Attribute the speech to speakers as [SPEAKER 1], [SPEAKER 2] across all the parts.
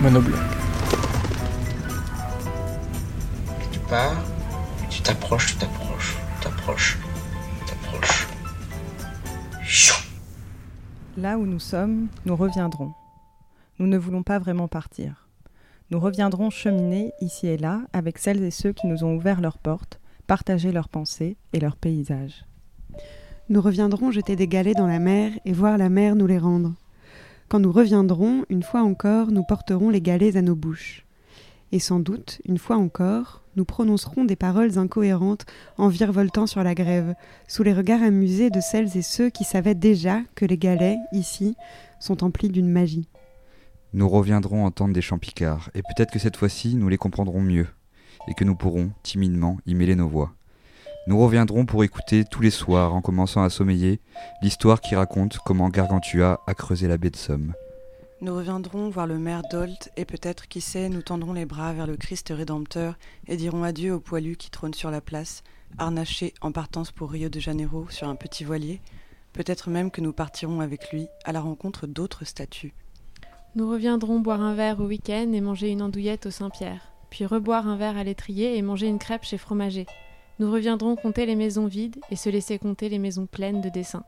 [SPEAKER 1] Monobloc.
[SPEAKER 2] Tu pars, tu t'approches, tu t'approches, tu t'approches, tu t'approches. Chou
[SPEAKER 3] Là où nous sommes, nous reviendrons. Nous ne voulons pas vraiment partir. Nous reviendrons cheminer ici et là avec celles et ceux qui nous ont ouvert leurs portes, partagé leurs pensées et leurs paysages.
[SPEAKER 4] Nous reviendrons jeter des galets dans la mer et voir la mer nous les rendre. Quand nous reviendrons, une fois encore, nous porterons les galets à nos bouches. Et sans doute, une fois encore, nous prononcerons des paroles incohérentes en virevoltant sur la grève, sous les regards amusés de celles et ceux qui savaient déjà que les galets, ici, sont emplis d'une magie.
[SPEAKER 5] Nous reviendrons entendre des chants picards, et peut-être que cette fois-ci nous les comprendrons mieux, et que nous pourrons, timidement, y mêler nos voix. Nous reviendrons pour écouter tous les soirs, en commençant à sommeiller, l'histoire qui raconte comment Gargantua a creusé la baie de Somme.
[SPEAKER 6] Nous reviendrons voir le maire d'Olt et peut-être, qui sait, nous tendrons les bras vers le Christ rédempteur et dirons adieu au poilu qui trône sur la place, harnaché en partance pour Rio de Janeiro sur un petit voilier. Peut-être même que nous partirons avec lui à la rencontre d'autres statues.
[SPEAKER 7] Nous reviendrons boire un verre au week-end et manger une andouillette au Saint-Pierre, puis reboire un verre à l'étrier et manger une crêpe chez Fromager. Nous reviendrons compter les maisons vides et se laisser compter les maisons pleines de dessins.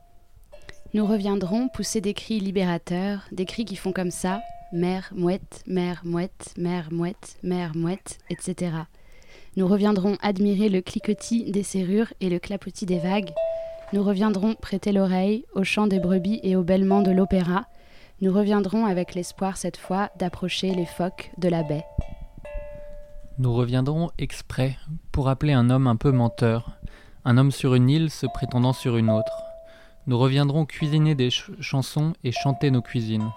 [SPEAKER 8] Nous reviendrons pousser des cris libérateurs, des cris qui font comme ça mère, mouette, mère, mouette, mère, mouette, mère, mouette, etc. Nous reviendrons admirer le cliquetis des serrures et le clapotis des vagues. Nous reviendrons prêter l'oreille au chant des brebis et au bêlement de l'opéra. Nous reviendrons avec l'espoir cette fois d'approcher les phoques de la baie.
[SPEAKER 1] Nous reviendrons exprès pour appeler un homme un peu menteur, un homme sur une île se prétendant sur une autre. Nous reviendrons cuisiner des ch chansons et chanter nos cuisines.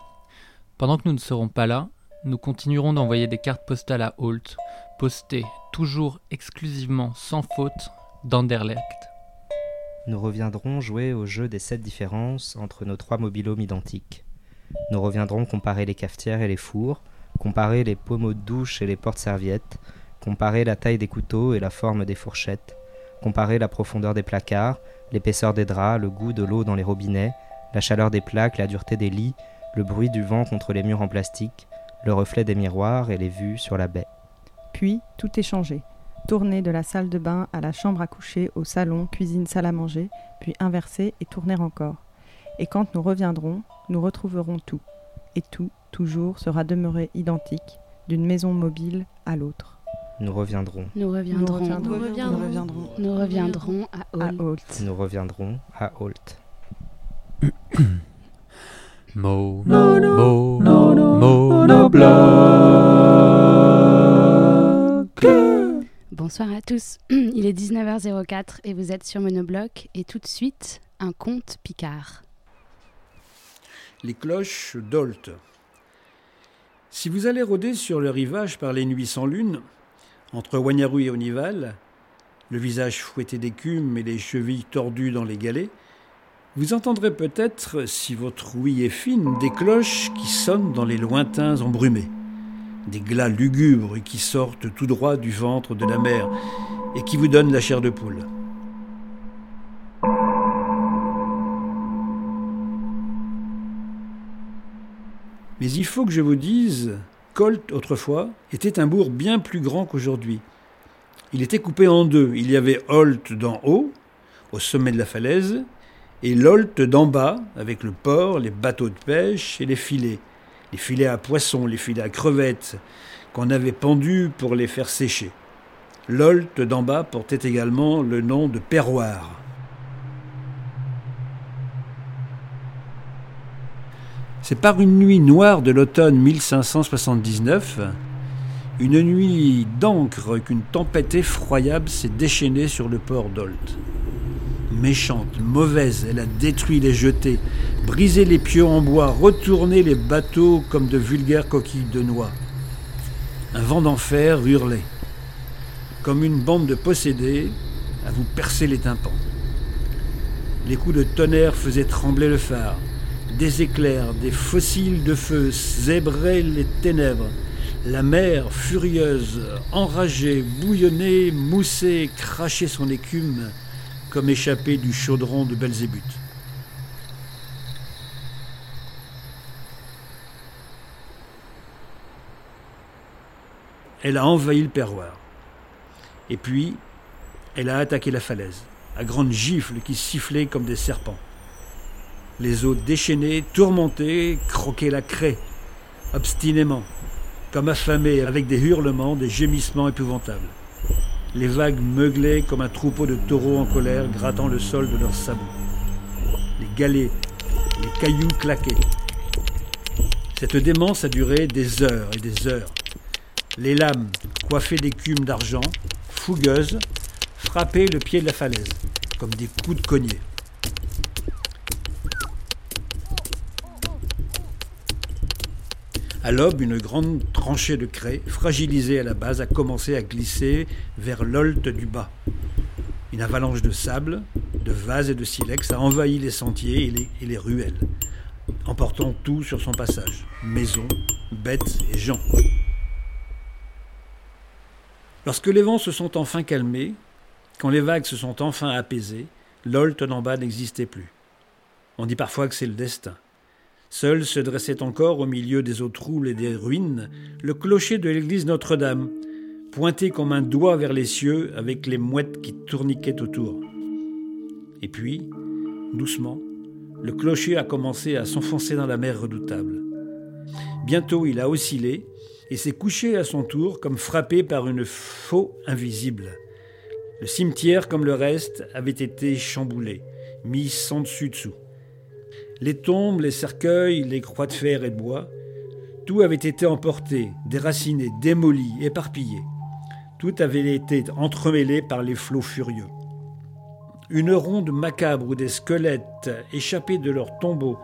[SPEAKER 1] Pendant que nous ne serons pas là, nous continuerons d'envoyer des cartes postales à Holt, postées toujours exclusivement sans faute d'Anderlecht.
[SPEAKER 9] Nous reviendrons jouer au jeu des sept différences entre nos trois mobilhomes identiques. Nous reviendrons comparer les cafetières et les fours, comparer les pommeaux de douche et les portes-serviettes, comparer la taille des couteaux et la forme des fourchettes, comparer la profondeur des placards, l'épaisseur des draps, le goût de l'eau dans les robinets, la chaleur des plaques, la dureté des lits, le bruit du vent contre les murs en plastique, le reflet des miroirs et les vues sur la baie.
[SPEAKER 3] Puis tout est changé. Tourner de la salle de bain à la chambre à coucher, au salon, cuisine, salle à manger, puis inverser et tourner encore. Et quand nous reviendrons, nous retrouverons tout. Et tout, toujours, sera demeuré identique, d'une maison mobile à l'autre.
[SPEAKER 9] Nous reviendrons.
[SPEAKER 8] Nous reviendrons.
[SPEAKER 6] Nous reviendrons.
[SPEAKER 8] Nous reviendrons à
[SPEAKER 3] À
[SPEAKER 8] Holt.
[SPEAKER 9] Nous reviendrons à Holt.
[SPEAKER 1] Mo, mo, mo, mo, monobloc.
[SPEAKER 8] Bonsoir à tous. Il est 19h04 et vous êtes sur Monobloc et tout de suite, un conte Picard.
[SPEAKER 10] Les cloches d'Olt. Si vous allez rôder sur le rivage par les nuits sans lune, entre Wagnaru et Onival, le visage fouetté d'écume et les chevilles tordues dans les galets, vous entendrez peut-être, si votre ouïe est fine, des cloches qui sonnent dans les lointains embrumés, des glas lugubres qui sortent tout droit du ventre de la mer et qui vous donnent la chair de poule. Mais il faut que je vous dise, Colt, autrefois, était un bourg bien plus grand qu'aujourd'hui. Il était coupé en deux. Il y avait Holt d'en haut, au sommet de la falaise, et l'Holt d'en bas, avec le port, les bateaux de pêche et les filets, les filets à poissons, les filets à crevettes, qu'on avait pendus pour les faire sécher. L'Olt d'en bas portait également le nom de perroir. C'est par une nuit noire de l'automne 1579, une nuit d'encre qu'une tempête effroyable s'est déchaînée sur le port d'Olt. Méchante, mauvaise, elle a détruit les jetés, brisé les pieux en bois, retourné les bateaux comme de vulgaires coquilles de noix. Un vent d'enfer hurlait, comme une bande de possédés à vous percer les tympans. Les coups de tonnerre faisaient trembler le phare. Des éclairs, des fossiles de feu zébraient les ténèbres. La mer, furieuse, enragée, bouillonnait, moussait, crachait son écume comme échappée du chaudron de Belzébuth. Elle a envahi le perroir. Et puis, elle a attaqué la falaise, à grandes gifles qui sifflaient comme des serpents. Les eaux déchaînées, tourmentées, croquaient la craie, obstinément, comme affamées, avec des hurlements, des gémissements épouvantables. Les vagues meuglaient comme un troupeau de taureaux en colère, grattant le sol de leurs sabots. Les galets, les cailloux claquaient. Cette démence a duré des heures et des heures. Les lames, coiffées d'écume d'argent, fougueuses, frappaient le pied de la falaise, comme des coups de cognée. À l'aube, une grande tranchée de craie, fragilisée à la base, a commencé à glisser vers l'olte du bas. Une avalanche de sable, de vases et de silex a envahi les sentiers et les, et les ruelles, emportant tout sur son passage maisons, bêtes et gens. Lorsque les vents se sont enfin calmés, quand les vagues se sont enfin apaisées, l'Olt d'en bas n'existait plus. On dit parfois que c'est le destin. Seul se dressait encore au milieu des eaux troubles et des ruines le clocher de l'église Notre-Dame, pointé comme un doigt vers les cieux avec les mouettes qui tourniquaient autour. Et puis, doucement, le clocher a commencé à s'enfoncer dans la mer redoutable. Bientôt il a oscillé et s'est couché à son tour comme frappé par une faux invisible. Le cimetière, comme le reste, avait été chamboulé, mis sans dessus-dessous. Les tombes, les cercueils, les croix de fer et de bois, tout avait été emporté, déraciné, démoli, éparpillé. Tout avait été entremêlé par les flots furieux. Une ronde macabre où des squelettes, échappés de leurs tombeaux,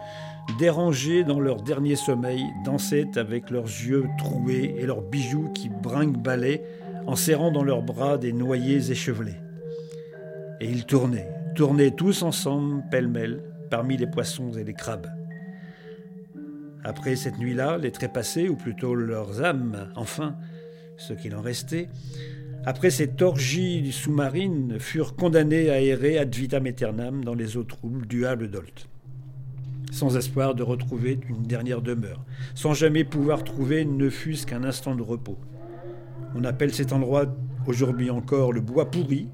[SPEAKER 10] dérangés dans leur dernier sommeil, dansaient avec leurs yeux troués et leurs bijoux qui brinque-ballaient en serrant dans leurs bras des noyés échevelés. Et ils tournaient, tournaient tous ensemble, pêle-mêle, parmi les poissons et les crabes. Après cette nuit-là, les trépassés, ou plutôt leurs âmes, enfin, ce qu'il en restait, après cette orgie sous-marine, furent condamnés à errer ad vitam aeternam dans les eaux troubles du Hable d'Olt, sans espoir de retrouver une dernière demeure, sans jamais pouvoir trouver ne fût-ce qu'un instant de repos. On appelle cet endroit aujourd'hui encore le bois pourri,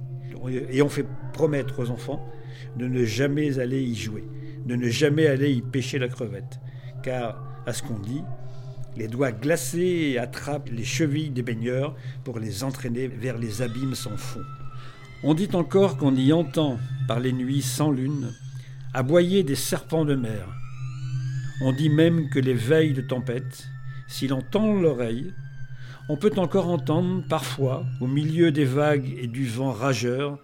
[SPEAKER 10] et on fait promettre aux enfants de ne jamais aller y jouer, de ne jamais aller y pêcher la crevette, car, à ce qu'on dit, les doigts glacés attrapent les chevilles des baigneurs pour les entraîner vers les abîmes sans fond. On dit encore qu'on y entend, par les nuits sans lune, aboyer des serpents de mer. On dit même que les veilles de tempête, si l'on tend l'oreille, on peut encore entendre parfois, au milieu des vagues et du vent rageur,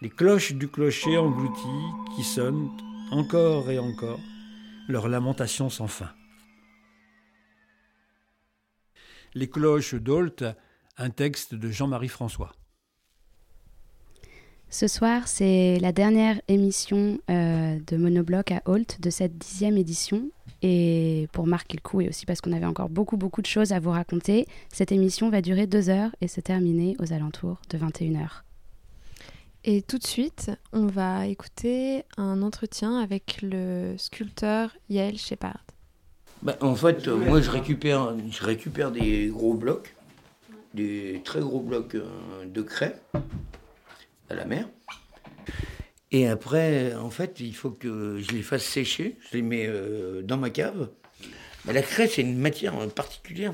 [SPEAKER 10] les cloches du clocher englouties qui sonnent encore et encore leur lamentation sans fin. Les cloches d'Olt, un texte de Jean-Marie François.
[SPEAKER 8] Ce soir, c'est la dernière émission euh, de Monobloc à Holt de cette dixième édition. Et pour marquer le coup, et aussi parce qu'on avait encore beaucoup, beaucoup de choses à vous raconter, cette émission va durer deux heures et se terminer aux alentours de 21h.
[SPEAKER 7] Et tout de suite, on va écouter un entretien avec le sculpteur Yael Shepard.
[SPEAKER 11] Bah, en fait, euh, moi, je récupère, je récupère des gros blocs, des très gros blocs euh, de craie à la mer. Et après, en fait, il faut que je les fasse sécher. Je les mets euh, dans ma cave Mais la craie, c'est une matière particulière.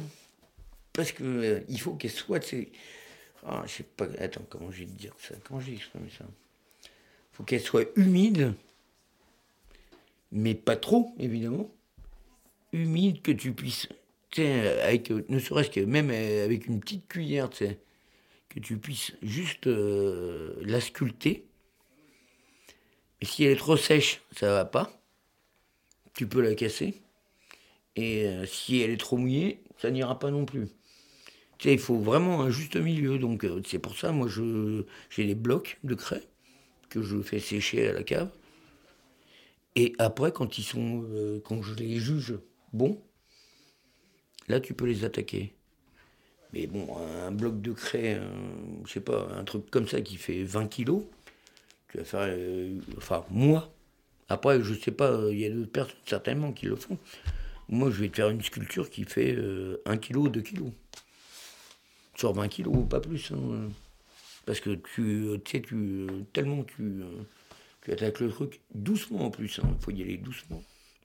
[SPEAKER 11] Parce que euh, il faut qu'elle soit. Ah, je sais pas. Attends, comment je vais te dire ça? Comment j'ai exprimé ça? Faut qu'elle soit humide, mais pas trop, évidemment. Humide que tu puisses. Avec, ne serait-ce que même euh, avec une petite cuillère, tu sais, que tu puisses juste euh, la sculpter. Si elle est trop sèche, ça va pas. Tu peux la casser. Et euh, si elle est trop mouillée, ça n'ira pas non plus. Il faut vraiment un juste milieu. Donc euh, c'est pour ça, moi, j'ai des blocs de craie que je fais sécher à la cave. Et après, quand ils sont, euh, quand je les juge bons, là, tu peux les attaquer. Mais bon, un bloc de craie, je sais pas, un truc comme ça qui fait 20 kilos, tu vas faire, euh, enfin moi. Après, je sais pas, il y a d'autres personnes certainement qui le font. Moi, je vais te faire une sculpture qui fait 1 kg, 2 kg. Sur 20 kilos, pas plus. hein. Parce que tu, tu sais, tu, tellement tu, euh, tu attaques le truc doucement en plus. Il faut y aller doucement.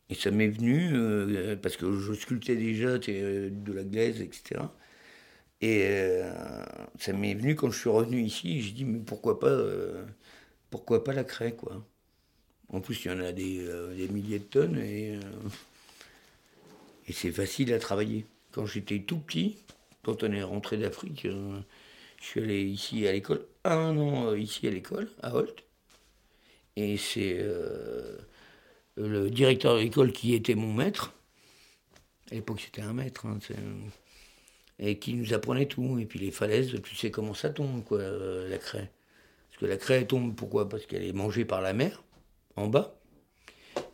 [SPEAKER 11] Et ça m'est venu, euh, parce que je sculptais déjà euh, de la glaise, etc. Et euh, ça m'est venu quand je suis revenu ici, j'ai dit, mais pourquoi pas, euh, pourquoi pas la craie, quoi. En plus, il y en a des, euh, des milliers de tonnes et, euh, et c'est facile à travailler. Quand j'étais tout petit, quand on est rentré d'Afrique, euh, je suis allé ici à l'école, un an euh, ici à l'école, à Holt. Et c'est euh, le directeur de l'école qui était mon maître. À l'époque, c'était un maître. hein, et qui nous apprenait tout. Et puis les falaises, tu sais comment ça tombe, quoi, la craie. Parce que la craie tombe, pourquoi? Parce qu'elle est mangée par la mer, en bas.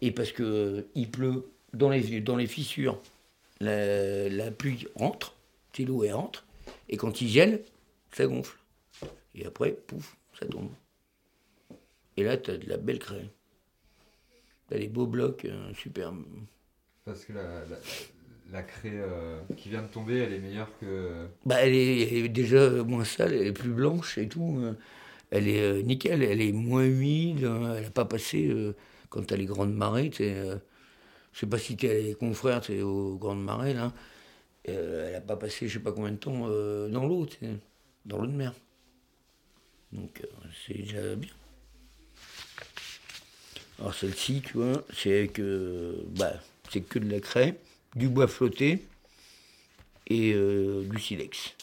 [SPEAKER 11] Et parce que euh, il pleut dans les, dans les fissures. La, la pluie rentre, tu l'eau elle rentre. Et quand il gèle, ça gonfle. Et après, pouf, ça tombe. Et là, tu as de la belle craie. Tu as des beaux blocs euh, super.
[SPEAKER 5] Parce que la, la, la craie euh, qui vient de tomber, elle est meilleure que.
[SPEAKER 11] Bah, elle est, elle est déjà moins sale, elle est plus blanche et tout. euh, Elle est euh, nickel, elle est moins humide, hein, elle n'a pas passé euh, quand t'as les grandes marées. je sais pas si t'es les confrères t'sais, aux grandes marées, là. Euh, elle n'a pas passé je sais pas combien de temps euh, dans l'eau, dans l'eau de mer. Donc euh, c'est déjà bien. Alors celle-ci, tu vois, c'est que, bah, que de la craie, du bois flotté et du silex.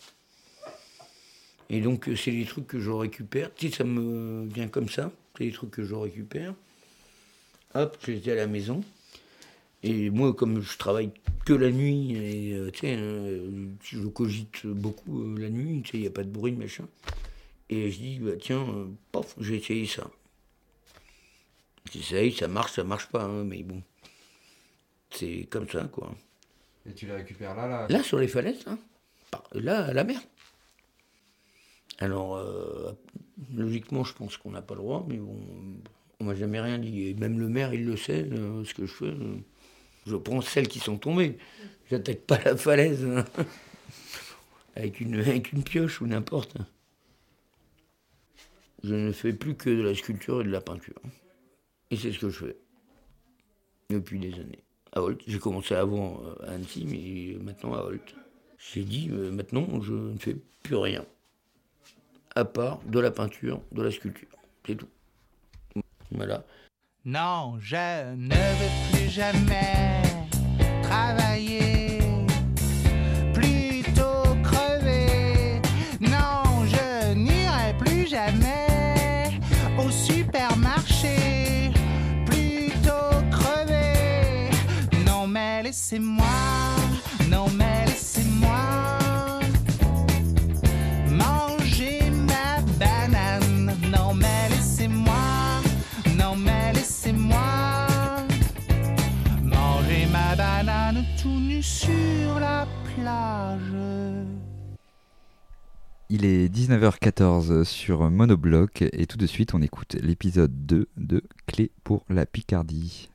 [SPEAKER 11] Et donc, c'est des trucs que je récupère. Tu sais, ça me vient comme ça. C'est des trucs que je récupère. Hop, j'étais à la maison. Et moi, comme je travaille que la nuit, et euh, tu sais, euh, je cogite beaucoup euh, la nuit, tu sais, il n'y a pas de bruit, machin. Et je dis, bah, tiens, euh, pof, j'ai essayé ça. J'essaye, ça marche, ça marche pas, hein, mais bon. C'est comme ça, quoi.
[SPEAKER 5] Et tu les récupères là, là
[SPEAKER 11] Là, sur les falaises, hein, là, à la mer. Alors, logiquement, je pense qu'on n'a pas le droit, mais bon, on m'a jamais rien dit. Et même le maire, il le sait, ce que je fais. Je prends celles qui sont tombées. J'attaque pas la falaise hein, avec, une, avec une pioche ou n'importe. Je ne fais plus que de la sculpture et de la peinture. Et c'est ce que je fais depuis des années. À Holt, j'ai commencé avant euh, à Annecy, mais maintenant à Holt. J'ai dit, euh, maintenant, je ne fais plus rien. À part de la peinture, de la sculpture. C'est tout. Voilà.
[SPEAKER 12] Non, je ne veux plus jamais travailler, plutôt crever. Non, je n'irai plus jamais au supermarché, plutôt crever. Non, mais laissez-moi, non, mais sur la plage.
[SPEAKER 5] Il est 19h14 sur Monobloc et tout de suite on écoute l'épisode 2 de Clé pour la Picardie.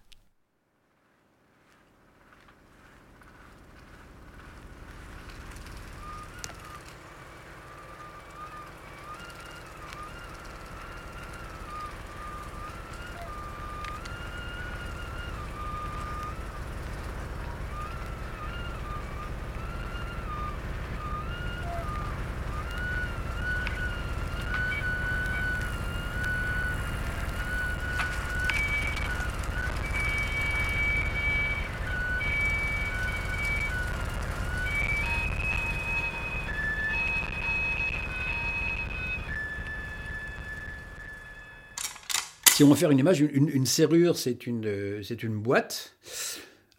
[SPEAKER 13] Si on veut faire une image, une, serrure, c'est une, euh, c'est une boîte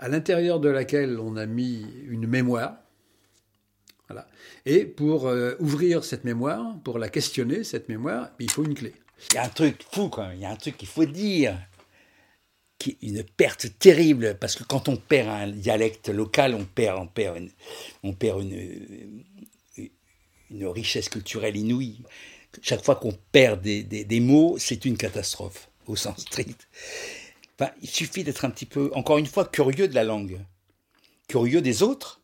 [SPEAKER 13] à l'intérieur de laquelle on a mis une mémoire. Et pour euh, ouvrir cette mémoire, pour la questionner, cette mémoire, il faut une clé.
[SPEAKER 14] Il y a un truc fou quand même, il y a un truc qu'il faut dire, qui est une perte terrible, parce que quand on perd un dialecte local, on perd, on perd, on perd une richesse culturelle inouïe. Chaque fois qu'on perd des, mots, c'est une catastrophe, au sens strict. Enfin, il suffit d'être un petit peu, encore une fois, curieux de la langue, curieux des autres.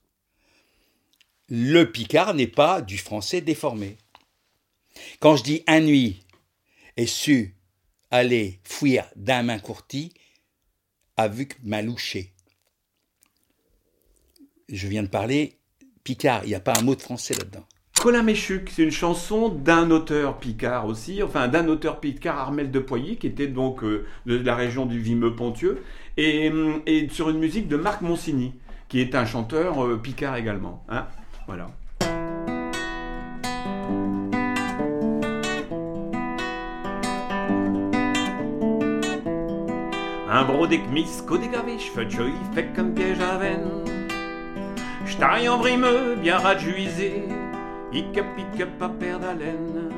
[SPEAKER 14] Le picard n'est pas du français déformé. Quand je dis un nuit et su aller fuir d'un main courti, a vu que m'a louché. Je viens de parler picard, il n'y a pas un mot de français là-dedans.
[SPEAKER 15] Colaméchuc, c'est une chanson d'un auteur picard aussi, enfin d'un auteur picard, Armel de Poyer, qui était donc euh, de la région du Vimeux-Pontieux, et, hum, et sur une musique de Marc Monsigny, qui est un chanteur euh, picard également. Hein voilà. Un mis fait comme piège à veine. En vrimeux, bien rajuisé, Ike pique pas perdre d'haleine.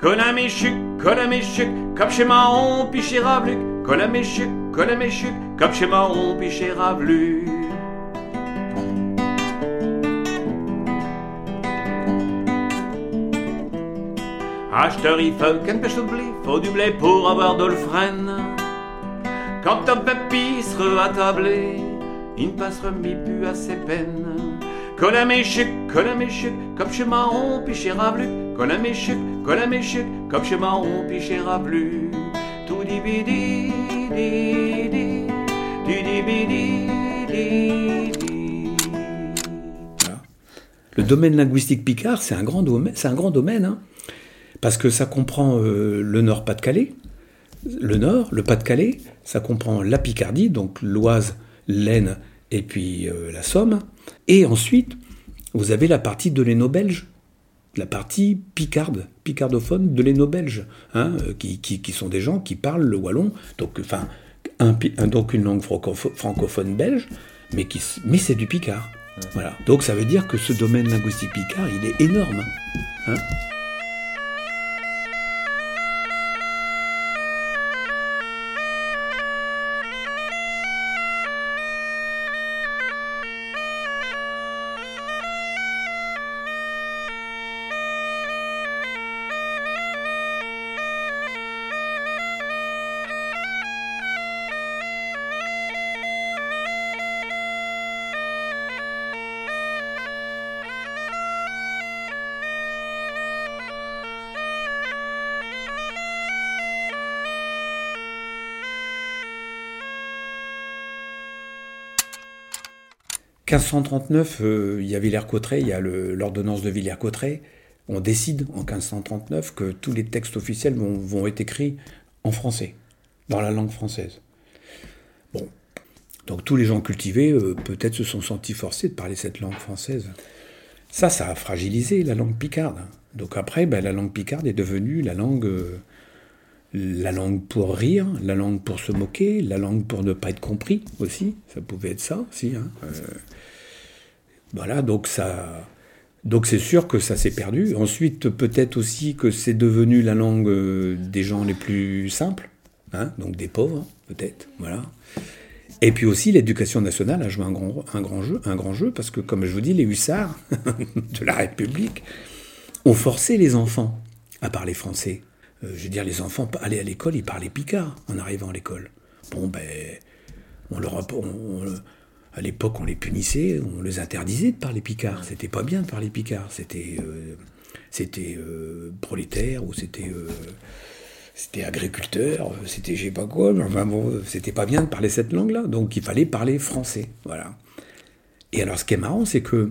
[SPEAKER 15] Colaméchuc, colaméchuc, comme chez Mahon, puis chez Ravluc. Colaméchuc, colaméchuc, comme chez Mahon, puis chez Ravluc. Acheteur, il faut qu'un pêche de blé, faut du blé pour avoir de le freine. Quand un papy sera attablé, il ne passera mi plus à ses peines. Colaméchuc, colaméchuc, comme chez Mahon, puis chez Ravluc. Colaméchuc, colaméchuc, comme chez Mahon, puis chez Ravluc. Tout dit bidi, di di, di di bidi, di di.
[SPEAKER 13] Le domaine linguistique picard, c'est un grand domaine, c'est un grand domaine, hein, parce que ça comprend euh, le Nord-Pas-de-Calais, le Nord, le Pas-de-Calais, ça comprend la Picardie, donc l'Oise, l'Aisne et puis euh, la Somme, et ensuite vous avez la partie de l'Héno-Belge, la partie picarde, picardophone de l'Héno-Belge, hein, euh, qui, qui- qui sont des gens qui parlent le wallon, donc enfin un, donc une langue francopho- francophone belge, mais qui mais c'est du picard. Voilà. Donc ça veut dire que ce domaine linguistique picard, il est énorme. hein. « 1539, euh, il y a Villers-Cotterêts, il y a l'ordonnance de Villers-Cotterêts. On décide en 1539 que tous les textes officiels vont, vont être écrits en français, dans la langue française. Bon, donc tous les gens cultivés euh, peut-être se sont sentis forcés de parler cette langue française. Ça, ça a fragilisé la langue picarde. Donc après, ben, la langue picarde est devenue la langue, euh, la langue pour rire, la langue pour se moquer, la langue pour ne pas être compris aussi. Ça pouvait être ça aussi. hein. Euh, voilà, donc ça. Donc c'est sûr que ça s'est perdu. Ensuite, peut-être aussi que c'est devenu la langue euh, des gens les plus simples, hein, donc des pauvres, peut-être. Voilà. Et puis aussi, l'éducation nationale a joué un grand, un grand jeu, un grand jeu, parce que comme je vous dis, les hussards de la République ont forcé les enfants à parler français. Euh, je veux dire, les enfants allaient à l'école, ils parlaient picard en arrivant à l'école. Bon, ben, on leur à l'époque, on les punissait, on les interdisait de parler picard. C'était pas bien de parler picard. C'était, euh, c'était euh, prolétaire ou c'était, c'était agriculteur, c'était je sais pas quoi. Enfin bon, c'était pas bien de parler cette langue-là. Donc il fallait parler français. Voilà. Et alors, ce qui est marrant, c'est que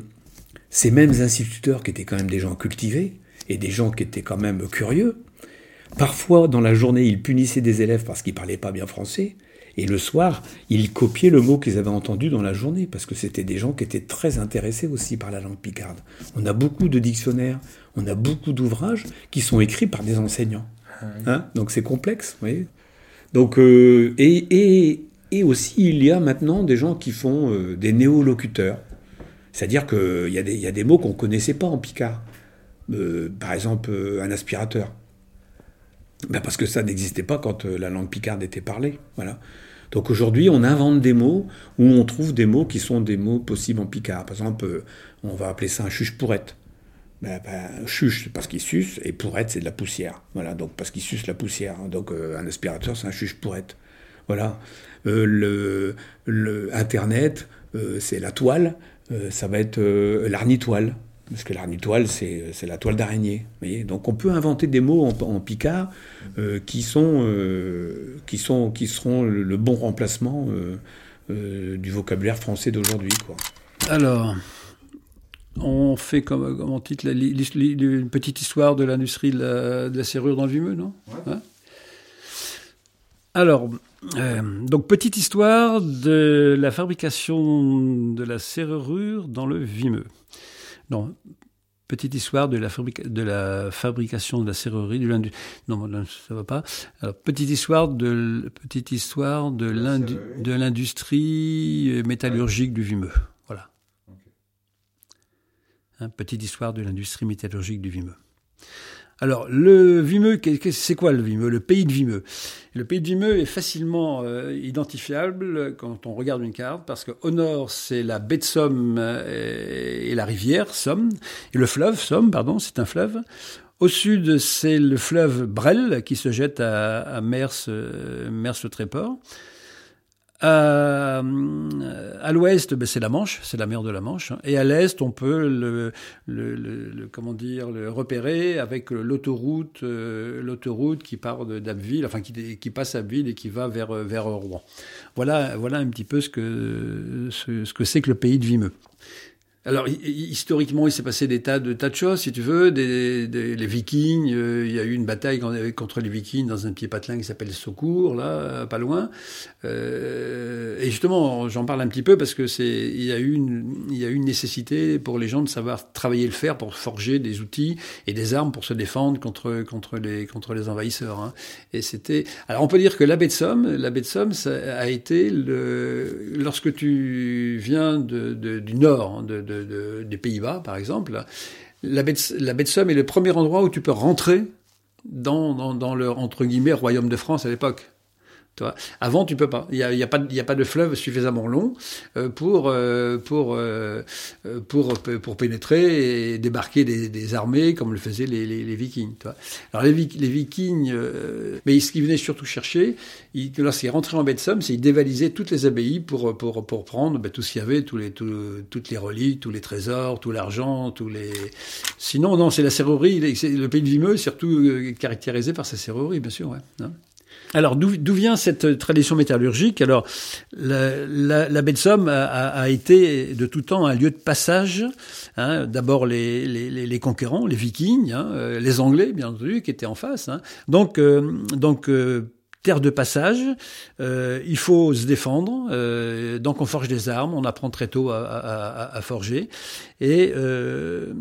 [SPEAKER 13] ces mêmes instituteurs qui étaient quand même des gens cultivés et des gens qui étaient quand même curieux, parfois dans la journée, ils punissaient des élèves parce qu'ils parlaient pas bien français. Et le soir, ils copiaient le mot qu'ils avaient entendu dans la journée, parce que c'était des gens qui étaient très intéressés aussi par la langue picarde. On a beaucoup de dictionnaires, on a beaucoup d'ouvrages qui sont écrits par des enseignants.
[SPEAKER 10] Ah.
[SPEAKER 13] Hein? Donc c'est complexe, vous voyez? Donc, euh, et, et, et aussi, il y a maintenant des gens qui font euh, des néolocuteurs. C'est-à-dire qu'il y, a des- il y a des mots qu'on ne connaissait pas en picard. Euh, par exemple, un aspirateur. Ben, parce que ça n'existait pas quand euh, la langue picarde était parlée. Voilà. Donc aujourd'hui, on invente des mots où on trouve des mots qui sont des mots possibles en picard. Par exemple, euh, on va appeler ça un chuche-pourrette. Ben, ben, chuche, c'est parce qu'il suce, et pourrette, c'est de la poussière. Voilà, donc parce qu'il suce la poussière. Donc euh, un aspirateur, c'est un chuche-pourrette. Voilà. Le, Internet, c'est la toile, ça va être l'arnitoile. Parce que l'arnitoile, c'est c'est la toile d'araignée. Donc on peut inventer des mots en, en picard euh, qui, sont, euh, qui, sont, qui seront le, le bon remplacement euh, euh, du vocabulaire français d'aujourd'hui.
[SPEAKER 10] Alors, on fait comme, comme on titre la- li- li- une petite histoire de l'industrie de la, de la serrure dans le Vimeux, non? Hein? Alors, euh, donc petite histoire de la fabrication de la serrure dans le Vimeux. Non, petite histoire de la, fabrica- de la fabrication de la serrurerie, de non, non, ça va pas. Alors, petite histoire de, petite histoire de l'indu- de l'industrie métallurgique du Vimeux. Voilà. Hein, petite histoire de l'industrie métallurgique du Vimeux. Alors, le Vimeux, c'est quoi le Vimeux? Le pays de Vimeux. Le pays de Vimeux est facilement euh, identifiable quand on regarde une carte, parce qu'au nord, c'est la baie de Somme euh, et la rivière Somme, et le fleuve Somme, pardon, c'est un fleuve. Au sud, c'est le fleuve Brel qui se jette à, Mers, euh. À, à l'ouest, ben, c'est la Manche, c'est la mer de la Manche, hein. et à l'est, on peut le, le, le- comment dire, le repérer avec l'autoroute, euh, l'autoroute qui part d'Abbeville, enfin qui, passe à Abbeville et qui va vers, euh, vers Rouen. Voilà, voilà un petit peu ce que ce, ce que c'est que le pays de Vimeux. Alors, hi- hi- historiquement, il s'est passé des tas de tas de choses, si tu veux. Des, des- les Vikings, euh, il y a eu une bataille con- contre les Vikings dans un petit patelin qui s'appelle Saucourt, là, pas loin. Euh, et justement, j'en parle un petit peu parce que c'est, il y a eu une, il y a eu une nécessité pour les gens de savoir travailler le fer pour forger des outils et des armes pour se défendre contre contre les contre les envahisseurs. hein. Et c'était, alors on peut dire que la baie de Somme, la baie de Somme, ça a été le, lorsque tu viens de, de- du nord, hein, de, de- de- des Pays-Bas, par exemple, la baie, de, Somme est le premier endroit où tu peux rentrer dans, dans, dans le entre guillemets royaume de France à l'époque. Avant, tu peux pas. Il n'y a, y a, pas a pas de fleuve suffisamment long euh, pour, euh, pour, euh, pour, pour pénétrer et débarquer des, armées comme le faisaient les, Vikings. Alors les, Vik- les Vikings, mais ce qu'ils venaient surtout chercher, ils- lorsqu'ils rentraient en baie de Somme, c'est qu'ils dévalisaient toutes les abbayes pour, pour, pour prendre ben, tout ce qu'il y avait, les, tout- toutes les reliques, tous les trésors, tout l'argent, tous les. Sinon, non, c'est la serrurerie. Le pays de Vimeux est surtout caractérisé par sa serrurerie, bien sûr. Hein. Alors, d'où vient cette tradition métallurgique? Alors, la, la, baie de Somme a, été de tout temps un lieu de passage. hein. D'abord les conquérants, les Vikings, hein, euh, les Anglais, bien entendu, qui étaient en face. hein. Donc, euh, donc euh, terre de passage. euh, il faut se défendre. euh, donc, on forge des armes. On apprend très tôt à, à- à- forger. Et euh,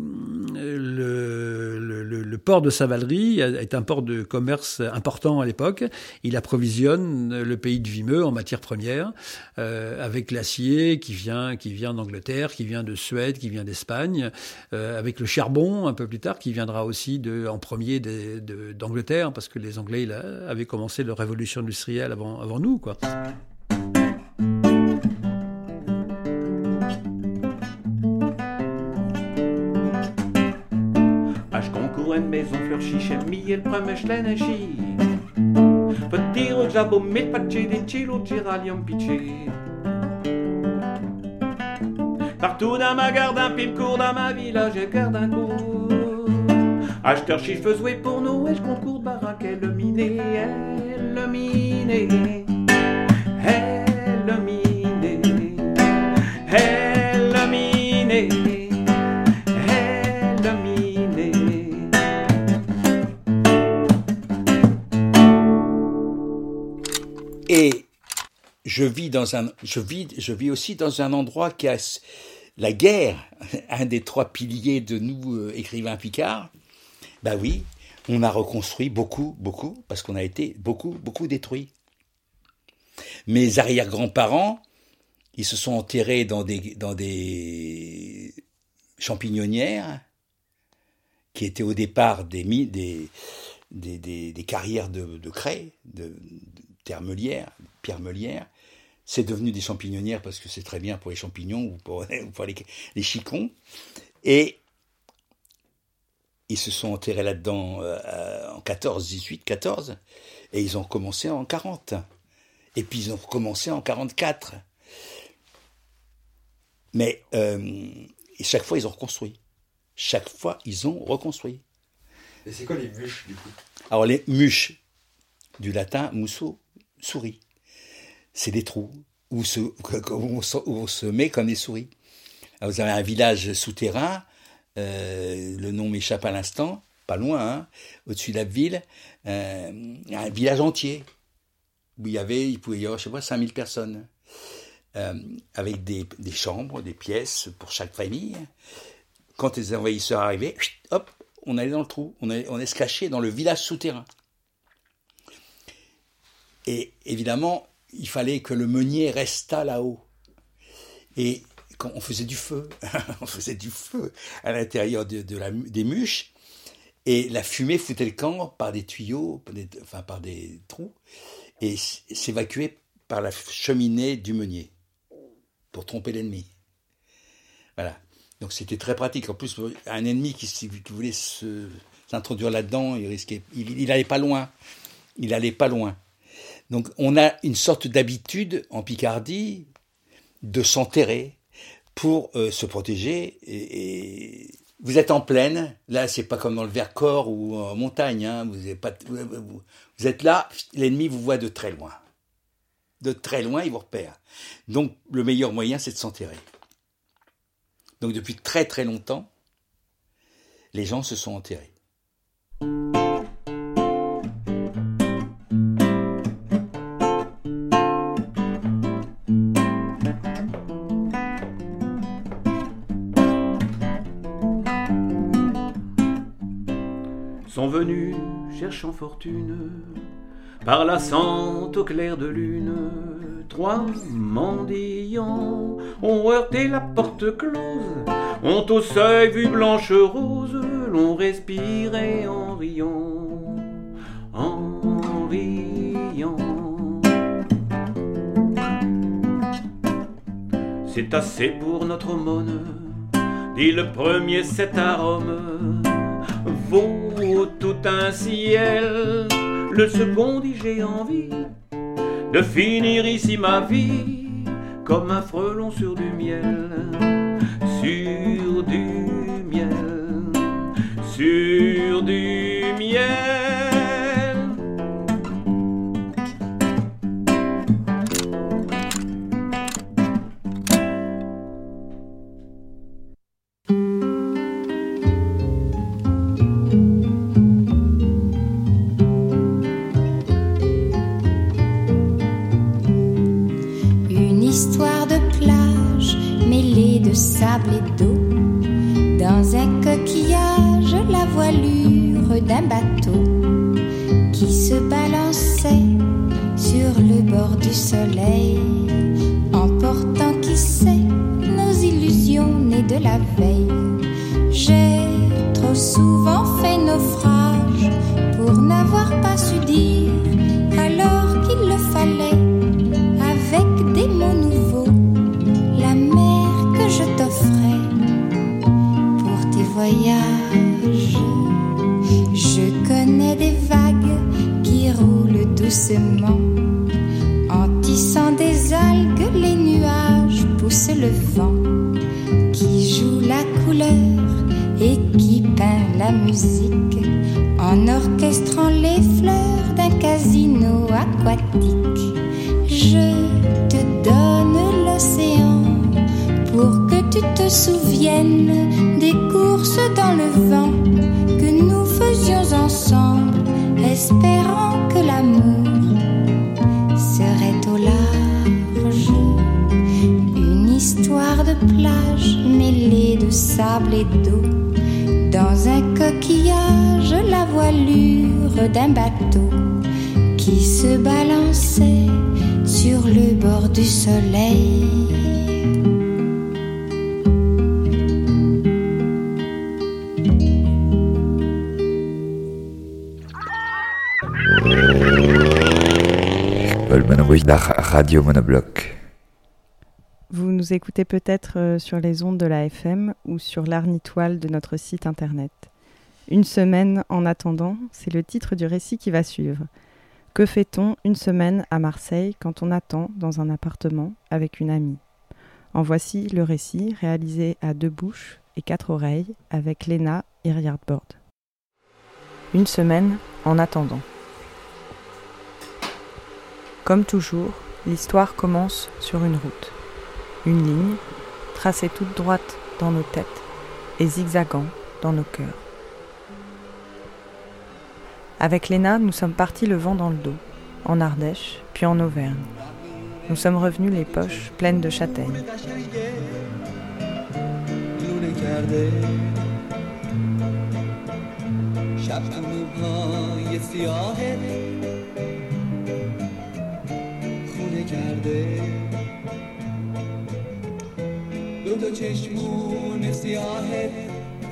[SPEAKER 10] le, le- le- port de Savalerie est un port de commerce important à l'époque. Il approvisionne le pays de Vimeux en matières premières, euh, avec l'acier qui vient, qui vient d'Angleterre, qui vient de Suède, qui vient d'Espagne, euh, avec le charbon un peu plus tard, qui viendra aussi de, en premier d'Angleterre, parce que les Anglais avaient commencé leur révolution industrielle avant, avant nous. Quoi.
[SPEAKER 15] Maison fleur și mie el prămăș leneși. Pătirul jabo met pace din cilo geralium pice. Partout dans ma garde un pim court dans ma village je garde un cours. Acheteur și jouer pour nous et je concours de baraque elle le miné,
[SPEAKER 14] Et je vis dans un, je vis, je vis aussi dans un endroit qui a la guerre, un des trois piliers de nous euh, écrivains picards. Ben oui, on a reconstruit beaucoup, beaucoup, parce qu'on a été beaucoup, beaucoup détruit. Mes arrière-grands-parents, ils se sont enterrés dans des, dans des champignonnières qui étaient au départ des, des, des, des carrières de, de craie, de, de terre meulière, pierre meulière. C'est devenu des champignonnières parce que c'est très bien pour les champignons ou pour, ou pour les, les chicons. Et ils se sont enterrés là-dedans euh, en 14, 18, 14, et ils ont commencé en 40. Et puis ils ont recommencé en 44. Mais euh, et chaque fois, ils ont reconstruit. Chaque fois, ils ont reconstruit.
[SPEAKER 5] Et c'est quoi les bûches, du coup?
[SPEAKER 14] Alors, les muches, du latin musso, souris. C'est des trous où, se, où on, se, où on se met comme des souris. Alors, vous avez un village souterrain, euh, le nom m'échappe à l'instant, pas loin, hein, au-dessus de la ville, euh, un village entier, où il y avait, il pouvait y avoir, je sais pas, 5000 personnes, euh, avec des, chambres, des pièces pour chaque famille. Quand les envahisseurs arrivaient, hop, on allait dans le trou, on allait, on allait se cacher dans le village souterrain. Et évidemment, il fallait que le meunier restât là-haut. Et quand on faisait du feu, on faisait du feu à l'intérieur des muches, et la fumée foutait le camp par des tuyaux, par des- enfin par des trous, et s'évacuait par la cheminée du meunier pour tromper l'ennemi. Voilà. Donc c'était très pratique. En plus, un ennemi qui, s- qui voulait se- s'introduire là-dedans, il risquait, il allait pas loin. Il allait pas loin. Donc on a une sorte d'habitude en Picardie de s'enterrer pour euh, se protéger. Et, vous êtes en plaine. Là, c'est pas comme dans le Vercors ou en montagne. hein. Vous, pas, vous- vous êtes là, l'ennemi vous voit de très loin. De très loin, il vous repère. Donc le meilleur moyen, c'est de s'enterrer. Donc depuis très très longtemps, les gens se sont enterrés.
[SPEAKER 15] Cherchant fortune par la sente au clair de lune. Trois mendiants ont heurté la porte close, ont au seuil vu blanche rose, l'ont respiré en riant, en riant. C'est assez pour notre aumône, dit le premier cet arôme tout un ciel. Le second dit j'ai envie de finir ici ma vie comme un frelon sur du miel, sur du miel, sur
[SPEAKER 16] et d'eau. Dans un coquillage, la voilure d'un bateau qui se balançait sur le bord du soleil, emportant qui sait nos illusions nées de la veille. J'ai trop souvent fait naufrage pour n'avoir pas su dire alors voyages. Je connais des vagues qui roulent doucement en tissant des algues, les nuages poussent le vent qui joue la couleur et qui peint la musique en orchestrant les fleurs d'un casino aquatique. Je te donne l'océan tu te souviennes des courses dans le vent que nous faisions ensemble, espérant que l'amour serait au large. Une histoire de plage mêlée de sable et d'eau. Dans un coquillage, la voilure d'un bateau qui se balançait sur le bord du soleil.
[SPEAKER 5] Radio Monobloc.
[SPEAKER 3] Vous nous écoutez peut-être euh, sur les ondes de la FM ou sur l'arnitoile de notre site internet. Une semaine en attendant, c'est le titre du récit qui va suivre. Que fait-on une semaine à Marseille quand on attend dans un appartement avec une amie? En voici le récit réalisé à deux bouches et quatre oreilles avec Lena et Riardbord. Une semaine en attendant. Comme toujours, l'histoire commence sur une route. Une ligne, tracée toute droite dans nos têtes et zigzagant dans nos cœurs. Avec Léna, nous sommes partis le vent dans le dos, en Ardèche, puis en Auvergne. Nous sommes revenus les poches pleines de châtaignes.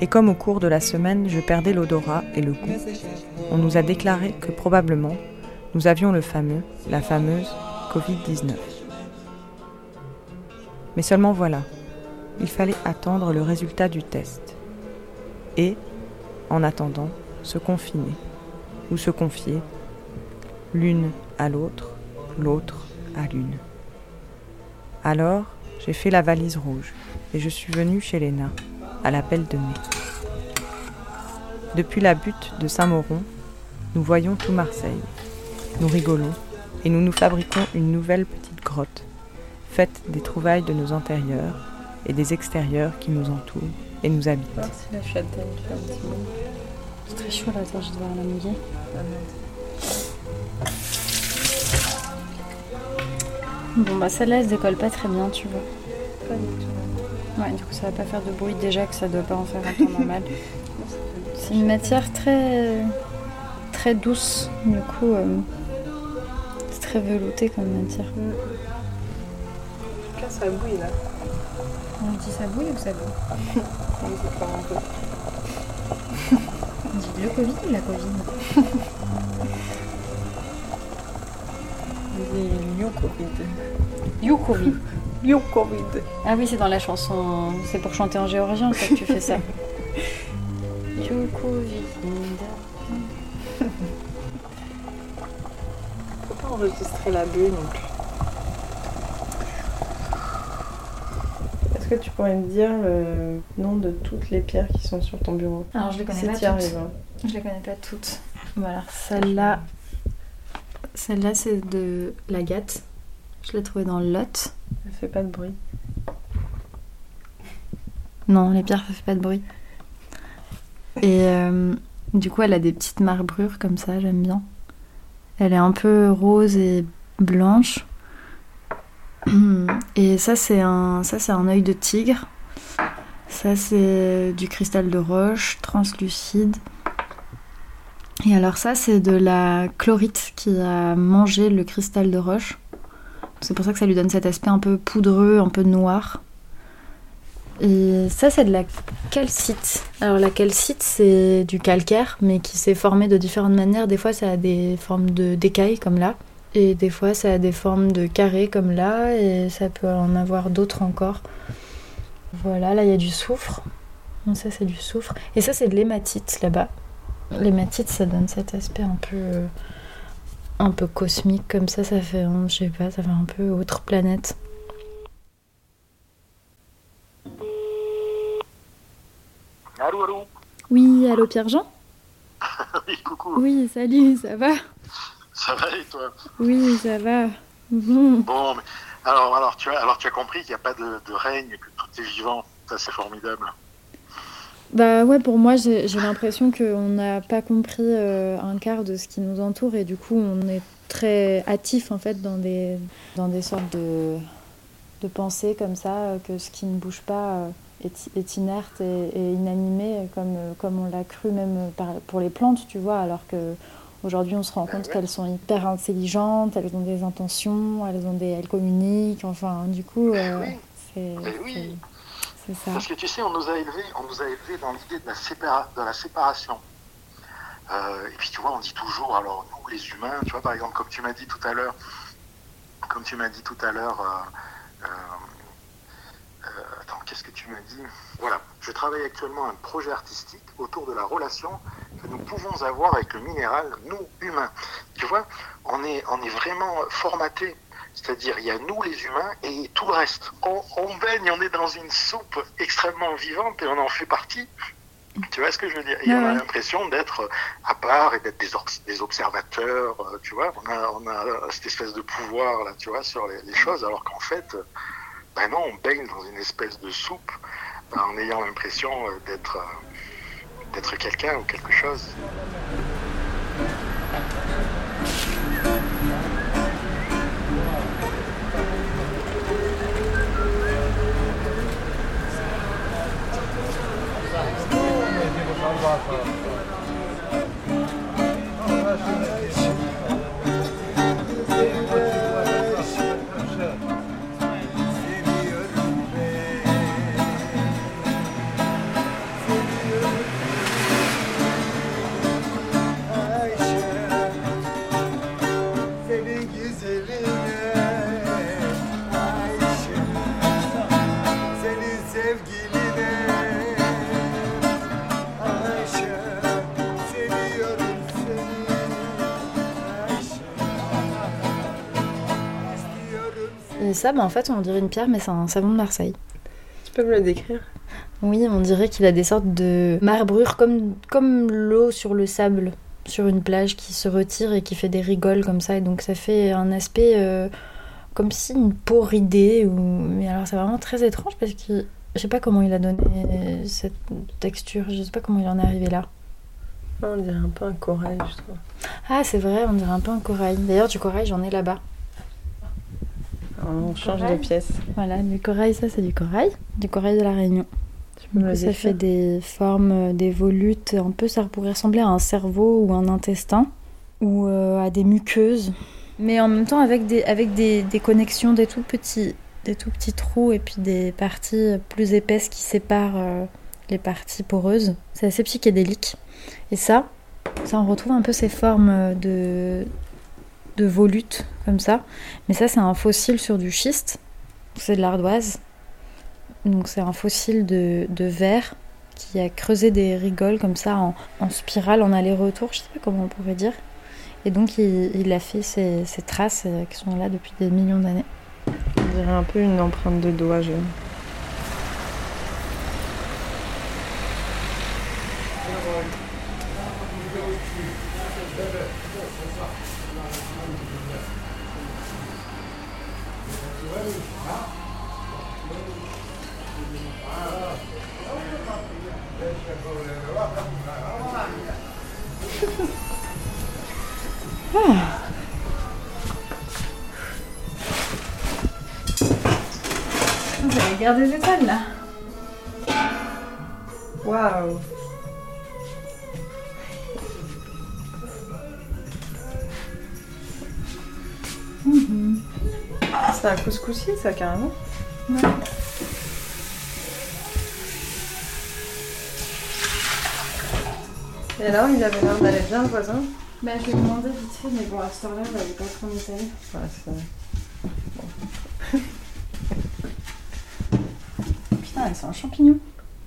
[SPEAKER 3] Et comme au cours de la semaine, je perdais l'odorat et le goût, on nous a déclaré que probablement nous avions le fameux, la fameuse Covid-19. Mais seulement voilà, il fallait attendre le résultat du test. Et, en attendant, se confiner ou se confier, l'une à l'autre, l'autre à l'une. Alors, j'ai fait la valise rouge et je suis venue chez Léna, à l'appel de mai. Depuis la butte de Saint-Mauron, nous voyons tout Marseille. Nous rigolons et nous nous fabriquons une nouvelle petite grotte, faite des trouvailles de nos intérieurs et des extérieurs qui nous entourent et nous habitent.
[SPEAKER 17] C'est la châtaigne, tu fais un petit mot. C'est très chaud là, attends, je dois la mouiller. Bon bah celle-là elle se décolle pas très bien, tu vois.
[SPEAKER 6] Pas du tout.
[SPEAKER 17] Ouais, du coup ça va pas faire de bruit déjà que ça doit pas en faire un temps normal. C'est une matière très très douce, du coup euh, c'est très velouté comme matière.
[SPEAKER 6] Là, ça bouille là?
[SPEAKER 17] On dit ça bouille ou ça bouille?
[SPEAKER 6] On dit pas un peu.
[SPEAKER 17] On dit le Covid ou la Covid You Covid.
[SPEAKER 6] You Covid.
[SPEAKER 17] Ah oui, c'est dans la chanson. C'est pour chanter en géorgien, ça que tu fais ça. You Covid.
[SPEAKER 6] Faut pas enregistrer la bulle non plus. Est-ce que tu pourrais me dire le nom de toutes les pierres qui sont sur ton bureau?
[SPEAKER 17] Alors je les connais
[SPEAKER 6] Si
[SPEAKER 17] pas toutes.
[SPEAKER 6] arrives, hein.
[SPEAKER 17] Je les connais pas toutes. Voilà, celle-là. Celle-là, c'est de l'agate. Je l'ai trouvée dans le Lot.
[SPEAKER 6] Elle fait pas de bruit.
[SPEAKER 17] Non, les pierres, ça fait pas de bruit. Et euh, du coup, elle a des petites marbrures comme ça, j'aime bien. Elle est un peu rose et blanche. Et ça, c'est un, ça, c'est un œil de tigre. Ça, c'est du cristal de roche translucide. Et alors ça, c'est de la chlorite qui a mangé le cristal de roche. C'est pour ça que ça lui donne cet aspect un peu poudreux, un peu noir. Et ça, c'est de la calcite. Alors la calcite, c'est du calcaire, mais qui s'est formé de différentes manières. Des fois, ça a des formes de d'écailles, comme là. Et des fois, ça a des formes de carrés, comme là. Et ça peut en avoir d'autres encore. Voilà, là, il y a du soufre. Ça, c'est du soufre. Et ça, c'est de l'hématite, là-bas. L'hématite, ça donne cet aspect un peu... euh, un peu cosmique, comme ça. Ça fait, je sais pas, ça fait un peu autre planète.
[SPEAKER 18] Allô, allô?
[SPEAKER 17] Oui, allô Pierre-Jean?
[SPEAKER 18] Oui, coucou.
[SPEAKER 17] Oui, salut, ça va?
[SPEAKER 18] Ça va et toi?
[SPEAKER 17] Oui, ça va. Bon.
[SPEAKER 18] Bon, mais alors, alors, tu as, alors tu as compris qu'il n'y a pas de, de règne, que tout est vivant. Ça, c'est formidable.
[SPEAKER 17] Bah ouais, pour moi, j'ai l'impression qu'on n'a pas compris euh, un quart de ce qui nous entoure et du coup, on est très hâtif en fait dans des, dans des sortes de, de pensées comme ça, euh, que ce qui ne bouge pas euh, est, est inerte et, et inanimé, comme, comme on l'a cru même par- pour les plantes, tu vois, alors que
[SPEAKER 19] Aujourd'hui, on se rend compte
[SPEAKER 18] ouais.
[SPEAKER 19] qu'elles sont hyper intelligentes, elles ont des intentions, elles ont des, elles communiquent. Enfin, du coup, euh,
[SPEAKER 18] oui.
[SPEAKER 19] c'est
[SPEAKER 18] Parce que tu sais, on nous a élevés, on nous a élevés dans l'idée de la, de la séparation. Euh, et puis tu vois, on dit toujours, alors nous les humains, tu vois, par exemple, comme tu m'as dit tout à l'heure, comme tu m'as dit tout à l'heure, euh, euh, attends, qu'est-ce que tu m'as dit? Voilà, je travaille actuellement un projet artistique autour de la relation que nous pouvons avoir avec le minéral, nous humains. Tu vois, on est, on est vraiment formaté. C'est-à-dire, il y a nous les humains et tout le reste. On, on baigne, on est dans une soupe extrêmement vivante et on en fait partie. Tu vois ce que je veux dire? Et
[SPEAKER 19] Ouais,
[SPEAKER 18] on a l'impression d'être à part et d'être des, observateurs, euh, tu vois. On a, on a cette espèce de pouvoir, là, tu vois, sur les, les choses, alors qu'en fait, euh, ben non, on baigne dans une espèce de soupe ben, en ayant l'impression euh, d'être euh, d'être quelqu'un ou quelque chose.
[SPEAKER 19] lá. Ça, bah, en fait, on dirait une pierre, mais c'est un savon de Marseille.
[SPEAKER 4] Tu peux me le décrire?
[SPEAKER 19] Oui, on dirait qu'il a des sortes de marbrures comme, comme l'eau sur le sable, sur une plage qui se retire et qui fait des rigoles comme ça. Et donc ça fait un aspect euh, comme si une peau ridée. Ou... Mais alors c'est vraiment très étrange parce que je sais pas comment il a donné cette texture, je sais pas comment il en est arrivé là.
[SPEAKER 4] On dirait un peu un corail, je trouve.
[SPEAKER 19] Ah, c'est vrai, on dirait un peu un corail. D'ailleurs, du corail, j'en ai là-bas.
[SPEAKER 4] On change de
[SPEAKER 19] Corail.
[SPEAKER 4] pièce.
[SPEAKER 19] Voilà, du corail, ça c'est du corail. Du corail de la Réunion. ça fait des formes, euh, des volutes, un peu, ça pourrait ressembler à un cerveau ou un intestin, ou euh, à des muqueuses. Mais en même temps avec des, avec des, des connexions, des tout petits, des tout petits trous et puis des parties plus épaisses qui séparent euh, les parties poreuses. C'est assez psychédélique. Et ça, ça on retrouve un peu ces formes de, de volutes comme ça. Mais ça c'est un fossile sur du schiste. C'est de l'ardoise. Donc c'est un fossile de, verre qui a creusé des rigoles comme ça en, spirale, en aller-retour, je sais pas comment on pourrait dire. Et donc il, a fait ces, ces traces euh, qui sont là depuis des millions d'années.
[SPEAKER 4] On dirait un peu une empreinte de doigt. Ça, carrément
[SPEAKER 19] Ouais.
[SPEAKER 4] Et alors, il avait l'air d'aller bien, le voisin?
[SPEAKER 19] Bah je lui ai demandé vite fait, mais bon à cette heure-là, il avait pas trop m'étaler.
[SPEAKER 4] Ouais, c'est vrai.
[SPEAKER 19] Putain, c'est un champignon.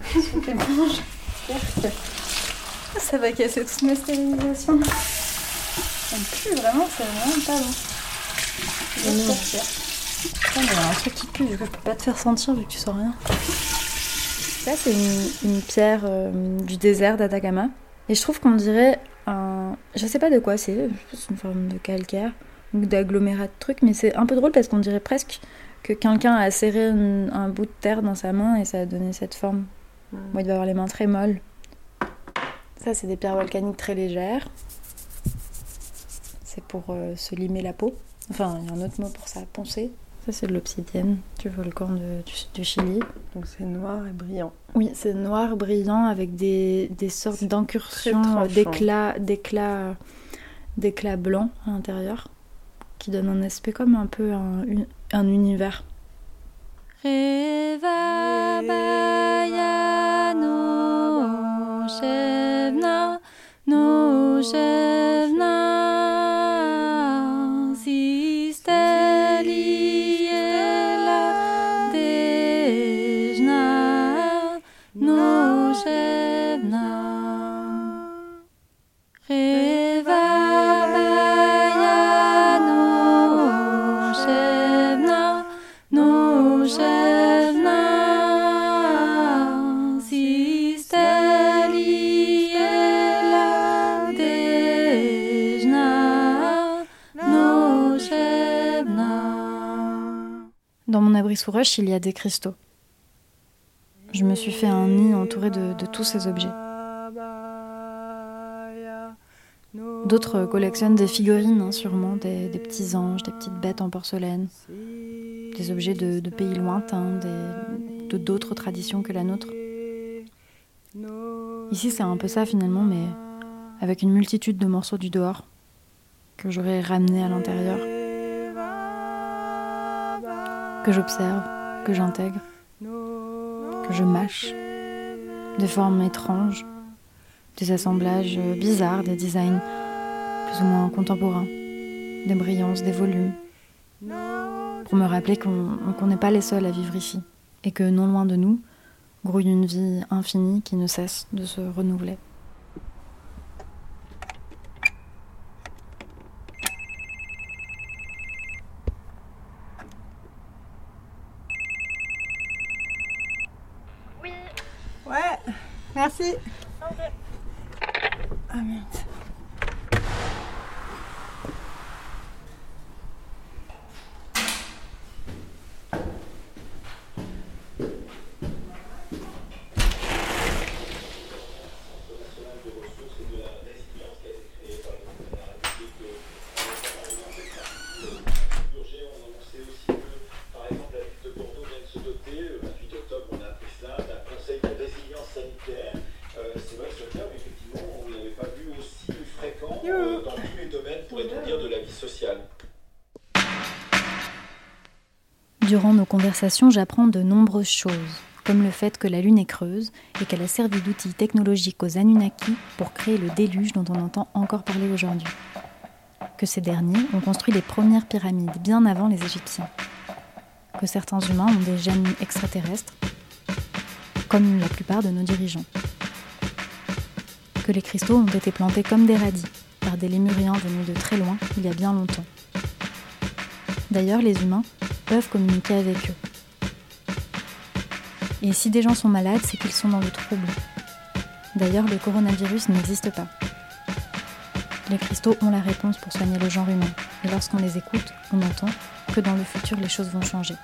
[SPEAKER 19] Si on les mange, j'espère que ça va casser toute ma stérilisation. Ça me pue vraiment, c'est vraiment pas bon. Je vais sortir. Putain, mais il y a un truc qui pue, du coup je peux pas te faire sentir vu que tu sens rien. Ça, c'est une, une pierre euh, du désert d'Atacama. Et je trouve qu'on dirait un. Je sais pas de quoi c'est, c'est une forme de calcaire ou d'agglomérat de trucs, mais c'est un peu drôle parce qu'on dirait presque que quelqu'un a serré un, un bout de terre dans sa main et ça a donné cette forme. Moi, il doit avoir les mains très molles. Ça, c'est des pierres volcaniques très légères. C'est pour euh, se limer la peau. Enfin, il y a un autre mot pour ça, poncer. Ça, c'est de l'obsidienne du volcan de- du, du Chili.
[SPEAKER 4] Donc c'est noir et brillant.
[SPEAKER 19] Oui, c'est noir, brillant, avec des, des sortes d'incursions,
[SPEAKER 4] tranchant.
[SPEAKER 19] euh, d'éclats, d'éclats,
[SPEAKER 20] d'éclat blanc à l'intérieur qui donne un aspect comme un peu un, un- un univers.
[SPEAKER 21] Reva baya no
[SPEAKER 20] Dans mon abri sous roche, il y a des cristaux. Je me suis fait un nid entouré de, de tous ces objets. D'autres collectionnent des figurines, hein, sûrement, des, petits anges, des petites bêtes en porcelaine, des objets de, pays lointains, d'autres traditions que la nôtre. Ici, c'est un peu ça finalement, mais avec une multitude de morceaux du dehors que j'aurais ramenés à l'intérieur, que j'observe, que j'intègre, que je mâche, des formes étranges, des assemblages euh, bizarres, des designs plus ou moins contemporains, des brillances, des volumes, pour me rappeler qu'on n'est pas les seuls à vivre ici, et que non loin de nous grouille une vie infinie qui ne cesse de se renouveler.
[SPEAKER 19] J'apprends de nombreuses choses, comme le fait que la Lune est creuse et qu'elle a servi d'outil technologique aux Anunnaki pour créer le déluge dont on entend encore parler aujourd'hui. Que ces derniers ont construit les premières pyramides bien avant les Égyptiens. Que certains humains ont des gènes extraterrestres, comme la plupart de nos dirigeants. Que les cristaux ont été plantés comme des radis par des lémuriens venus de très loin il y a bien longtemps. D'ailleurs, les humains peuvent communiquer avec eux. Et si des gens sont malades, c'est qu'ils sont dans le trouble. D'ailleurs, le coronavirus n'existe pas. Les cristaux ont la réponse pour soigner le genre humain. Et lorsqu'on les écoute, on entend que dans le futur, les choses vont changer.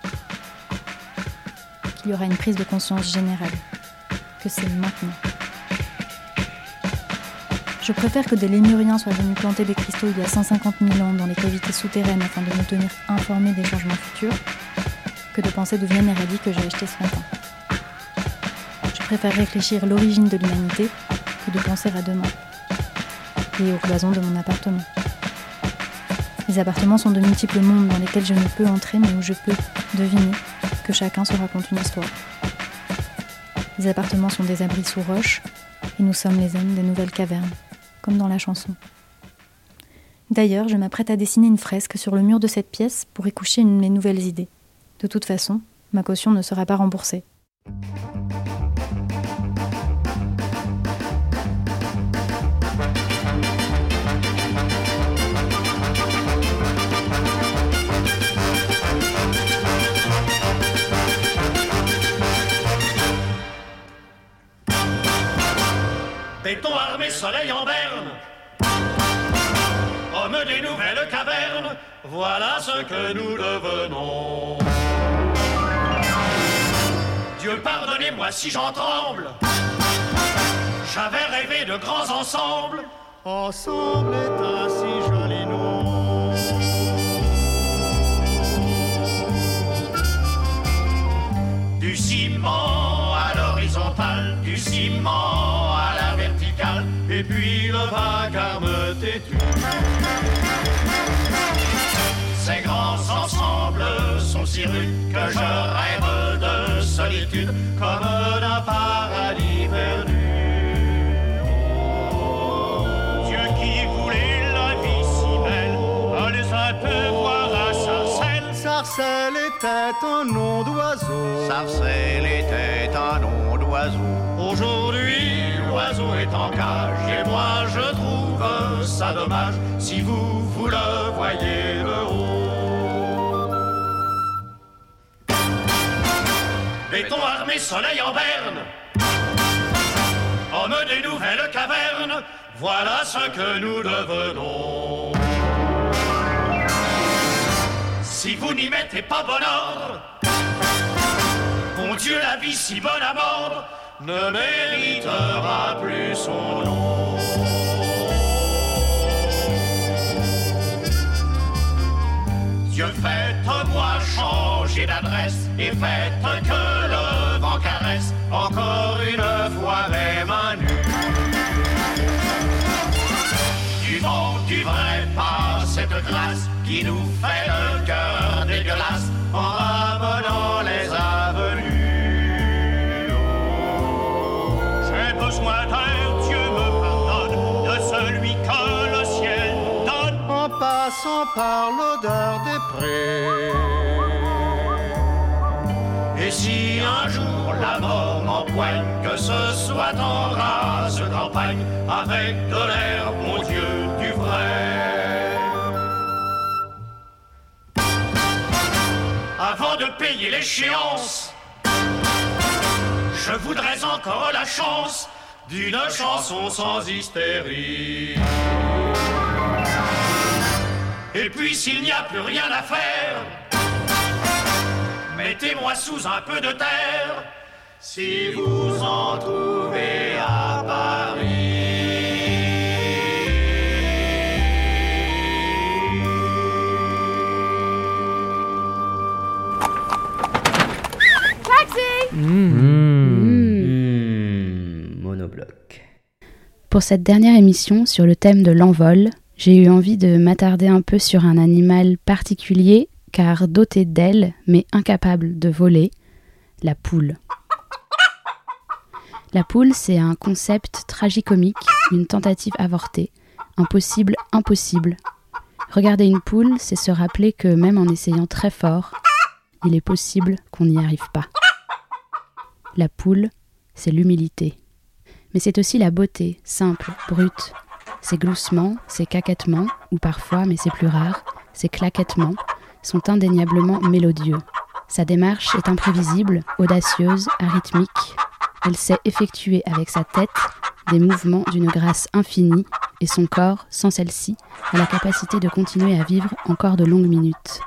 [SPEAKER 19] Qu'il y aura une prise de conscience générale. Que c'est maintenant. Je préfère que des lémuriens soient venus planter des cristaux il y a 150 000 ans dans les cavités souterraines afin de nous tenir informés des changements futurs, que de penser devenir les radis que j'ai achetés ce matin. Préfère réfléchir l'origine de l'humanité que de penser à demain et aux cloisons de mon appartement. Les appartements sont de multiples mondes dans lesquels je ne peux entrer mais où je peux deviner que chacun se raconte une histoire. Les appartements sont des abris sous roche et nous sommes les hommes des nouvelles cavernes, comme dans la chanson. D'ailleurs, je m'apprête à dessiner une fresque sur le mur de cette pièce pour y coucher une de mes nouvelles idées. De toute façon, ma caution ne sera pas remboursée.
[SPEAKER 22] Voilà ce que nous devenons. Dieu pardonnez-moi si j'en tremble. J'avais rêvé de grands ensembles. Ensemble est un si joli nom. Du ciment à l'horizontale, du ciment à la verticale, et puis le vacarme têtu. Si rude que je rêve de solitude comme d'un paradis perdu. Dieu qui voulait la vie si belle, un peu voir à Sarcelles.
[SPEAKER 12] Sarcelles était un nom d'oiseau.
[SPEAKER 22] Sarcelles était un nom d'oiseau. Aujourd'hui, l'oiseau est en cage et moi je trouve ça dommage si vous, vous le voyez de haut. Béton armé, soleil en berne. Homme des nouvelles cavernes, voilà ce que nous devenons. Si vous n'y mettez pas bon ordre, mon Dieu, la vie si bonne à mordre ne méritera plus son nom. Dieu, faites-moi changer d'adresse et faites que encore une fois mes mains nues. Du vent, du vrai pas cette grâce qui nous fait le cœur dégueulasse en ramenant les avenues. J'ai besoin d'un Dieu me pardonne de celui que le ciel donne
[SPEAKER 12] En passant par l'odeur des prés.
[SPEAKER 22] Et si un jour la mort m'empoigne, que ce soit en race campagne, avec de l'air, mon Dieu, du vrai. Avant de payer l'échéance, je voudrais encore la chance d'une chanson sans hystérie. Et puis s'il n'y a plus rien à faire, mettez-moi sous un peu de terre. Si vous en trouvez à
[SPEAKER 9] Mmh, monobloc.
[SPEAKER 8] Pour cette dernière émission sur le thème de l'envol, j'ai eu envie de m'attarder un peu sur un animal particulier, car doté d'ailes, mais incapable de voler, la poule. La poule, c'est un concept tragicomique, une tentative avortée, impossible, impossible. Regarder une poule, c'est se rappeler que même en essayant très fort, il est possible qu'on n'y arrive pas. La poule, c'est l'humilité. Mais c'est aussi la beauté, simple, brute. Ses gloussements, ses caquettements, ou parfois, mais c'est plus rare, ses claquettements, sont indéniablement mélodieux. Sa démarche est imprévisible, audacieuse, arythmique. Elle sait effectuer avec sa tête des mouvements d'une grâce infinie, et son corps, sans celle-ci, a la capacité de continuer à vivre encore de longues minutes.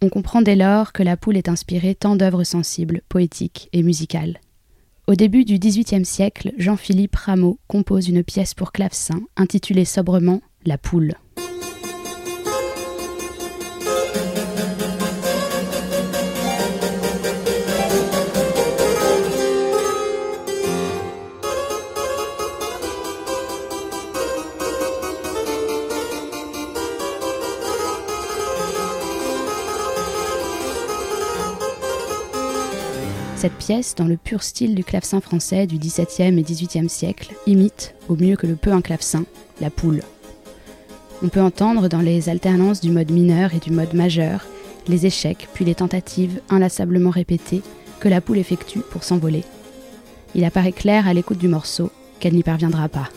[SPEAKER 8] On comprend dès lors que la poule est inspirée tant d'œuvres sensibles, poétiques et musicales. Au début du XVIIIe siècle, Jean-Philippe Rameau compose une pièce pour clavecin intitulée sobrement La poule. Cette pièce, dans le pur style du clavecin français du XVIIe et XVIIIe siècle, imite, au mieux que le peut un clavecin, la poule. On peut entendre dans les alternances du mode mineur et du mode majeur les échecs puis les tentatives inlassablement répétées que la poule effectue pour s'envoler. Il apparaît clair à l'écoute du morceau qu'elle n'y parviendra pas.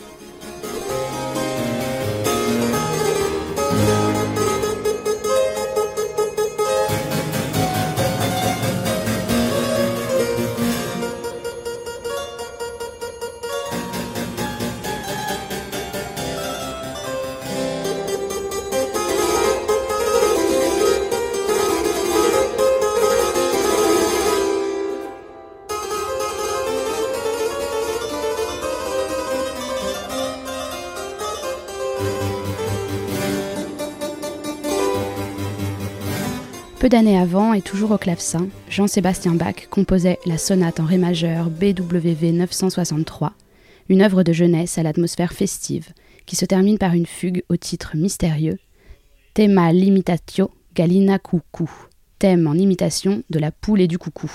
[SPEAKER 8] Peu d'années avant, et toujours au clavecin, Jean-Sébastien Bach composait la sonate en ré majeur BWV 963, une œuvre de jeunesse à l'atmosphère festive, qui se termine par une fugue au titre mystérieux Tema limitatio Galina Cucu, thème en imitation de la poule et du coucou.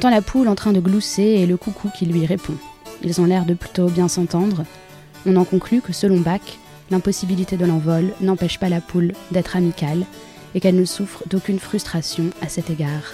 [SPEAKER 8] Entend la poule en train de glousser et le coucou qui lui répond. Ils ont l'air de plutôt bien s'entendre. On en conclut que selon Bach, l'impossibilité de l'envol n'empêche pas la poule d'être amicale et qu'elle ne souffre d'aucune frustration à cet égard.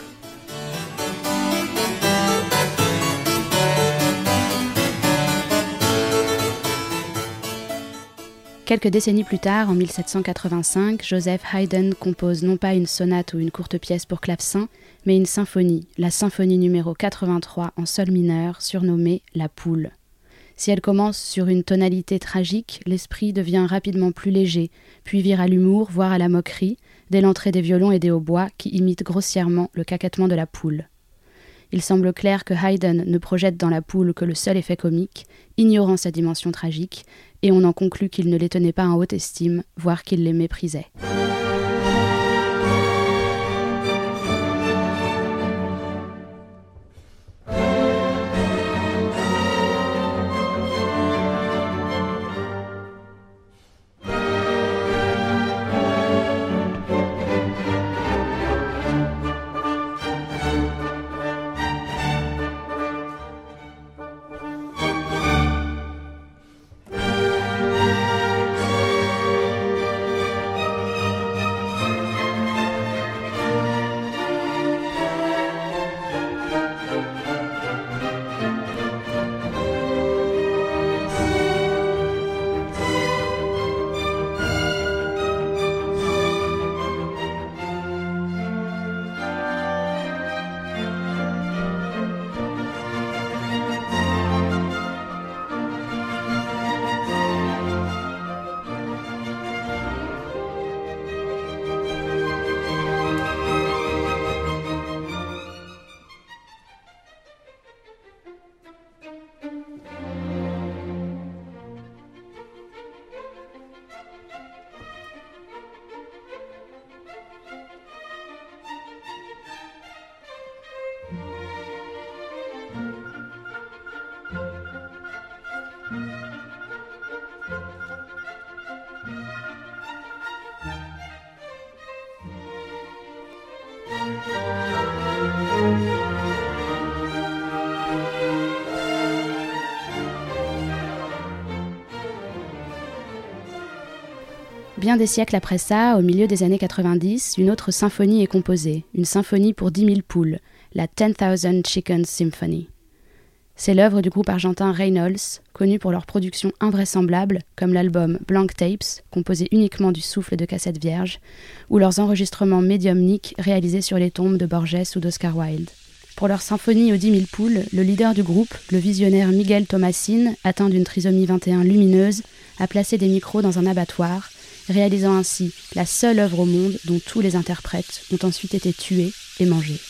[SPEAKER 8] Quelques décennies plus tard, en 1785, Joseph Haydn compose non pas une sonate ou une courte pièce pour clavecin, mais une symphonie, la symphonie numéro 83 en sol mineur, surnommée La Poule. Si elle commence sur une tonalité tragique, l'esprit devient rapidement plus léger, puis vire à l'humour, voire à la moquerie, dès l'entrée des violons et des hautbois qui imitent grossièrement le caquettement de la poule. Il semble clair que Haydn ne projette dans la poule que le seul effet comique, ignorant sa dimension tragique, et on en conclut qu'il ne les tenait pas en haute estime, voire qu'il les méprisait. Bien des siècles après ça, au milieu des années 90, une autre symphonie est composée, une symphonie pour 10 000 poules, la 10,000 Chickens Symphony. C'est l'œuvre du groupe argentin Reynolds, connu pour leurs productions invraisemblables, comme l'album Blank Tapes, composé uniquement du souffle de cassettes vierges, ou leurs enregistrements médiumniques réalisés sur les tombes de Borges ou d'Oscar Wilde. Pour leur symphonie aux 10 000 poules, le leader du groupe, le visionnaire Miguel Thomasin, atteint d'une trisomie 21 lumineuse, a placé des micros dans un abattoir, réalisant ainsi la seule œuvre au monde dont tous les interprètes ont ensuite été tués et mangés.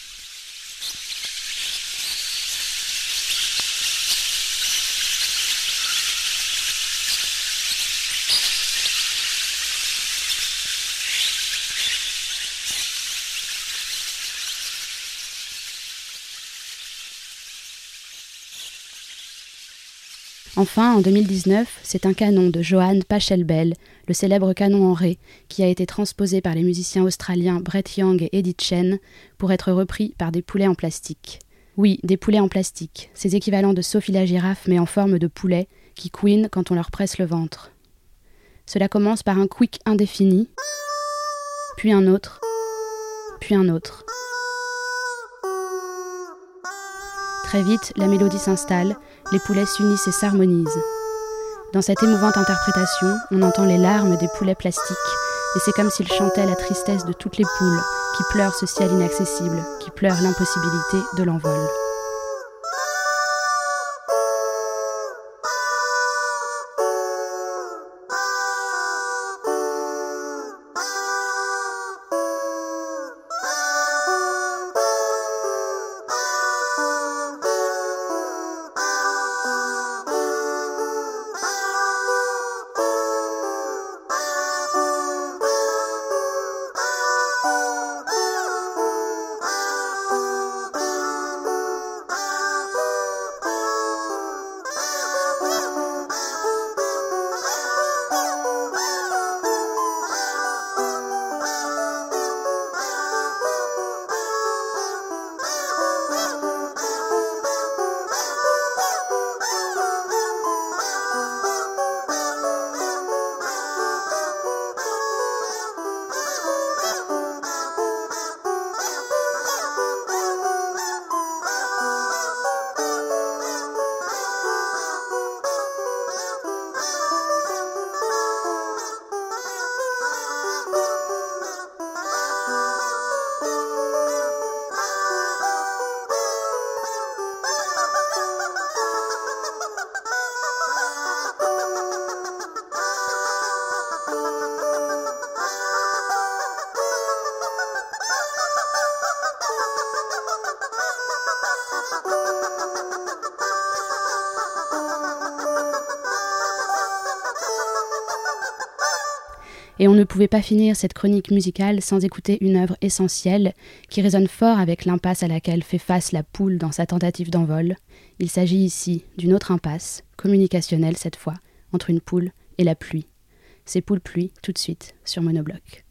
[SPEAKER 8] Enfin, en 2019, c'est un canon de Johann Pachelbel, le célèbre canon en ré, qui a été transposé par les musiciens australiens Brett Young et Edith Chen pour être repris par des poulets en plastique. Oui, des poulets en plastique, ces équivalents de Sophie la girafe mais en forme de poulet, qui couinent quand on leur presse le ventre. Cela commence par un quick indéfini, puis un autre, puis un autre. Très vite, la mélodie s'installe, les poulets s'unissent et s'harmonisent. Dans cette émouvante interprétation, on entend les larmes des poulets plastiques, et c'est comme s'ils chantaient la tristesse de toutes les poules qui pleurent ce ciel inaccessible, qui pleurent l'impossibilité de l'envol. pouvais pas finir cette chronique musicale sans écouter une œuvre essentielle qui résonne fort avec l'impasse à laquelle fait face la poule dans sa tentative d'envol. Il s'agit ici d'une autre impasse, communicationnelle cette fois, entre une poule et la pluie. C'est poule pluie tout de suite sur Monobloc.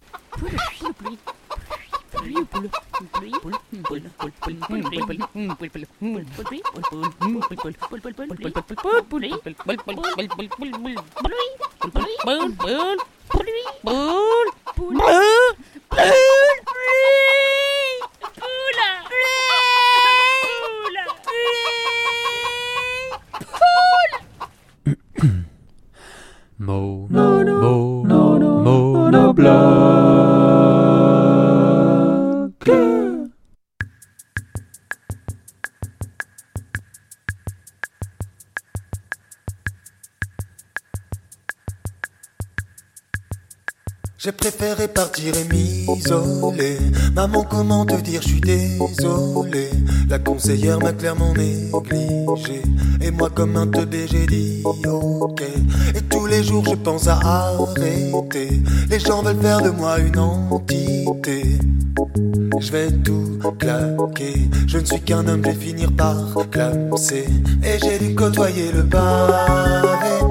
[SPEAKER 1] Boo!
[SPEAKER 23] Boule. préféré partir et m'isoler. Maman, comment te dire, je suis désolé. La conseillère m'a clairement négligé. Et moi, comme un teubé, j'ai dit ok. Et tous les jours, je pense à arrêter. Les gens veulent faire de moi une entité. Je vais tout claquer. Je ne suis qu'un homme, je vais finir par clamser. Et j'ai dû côtoyer le pavé.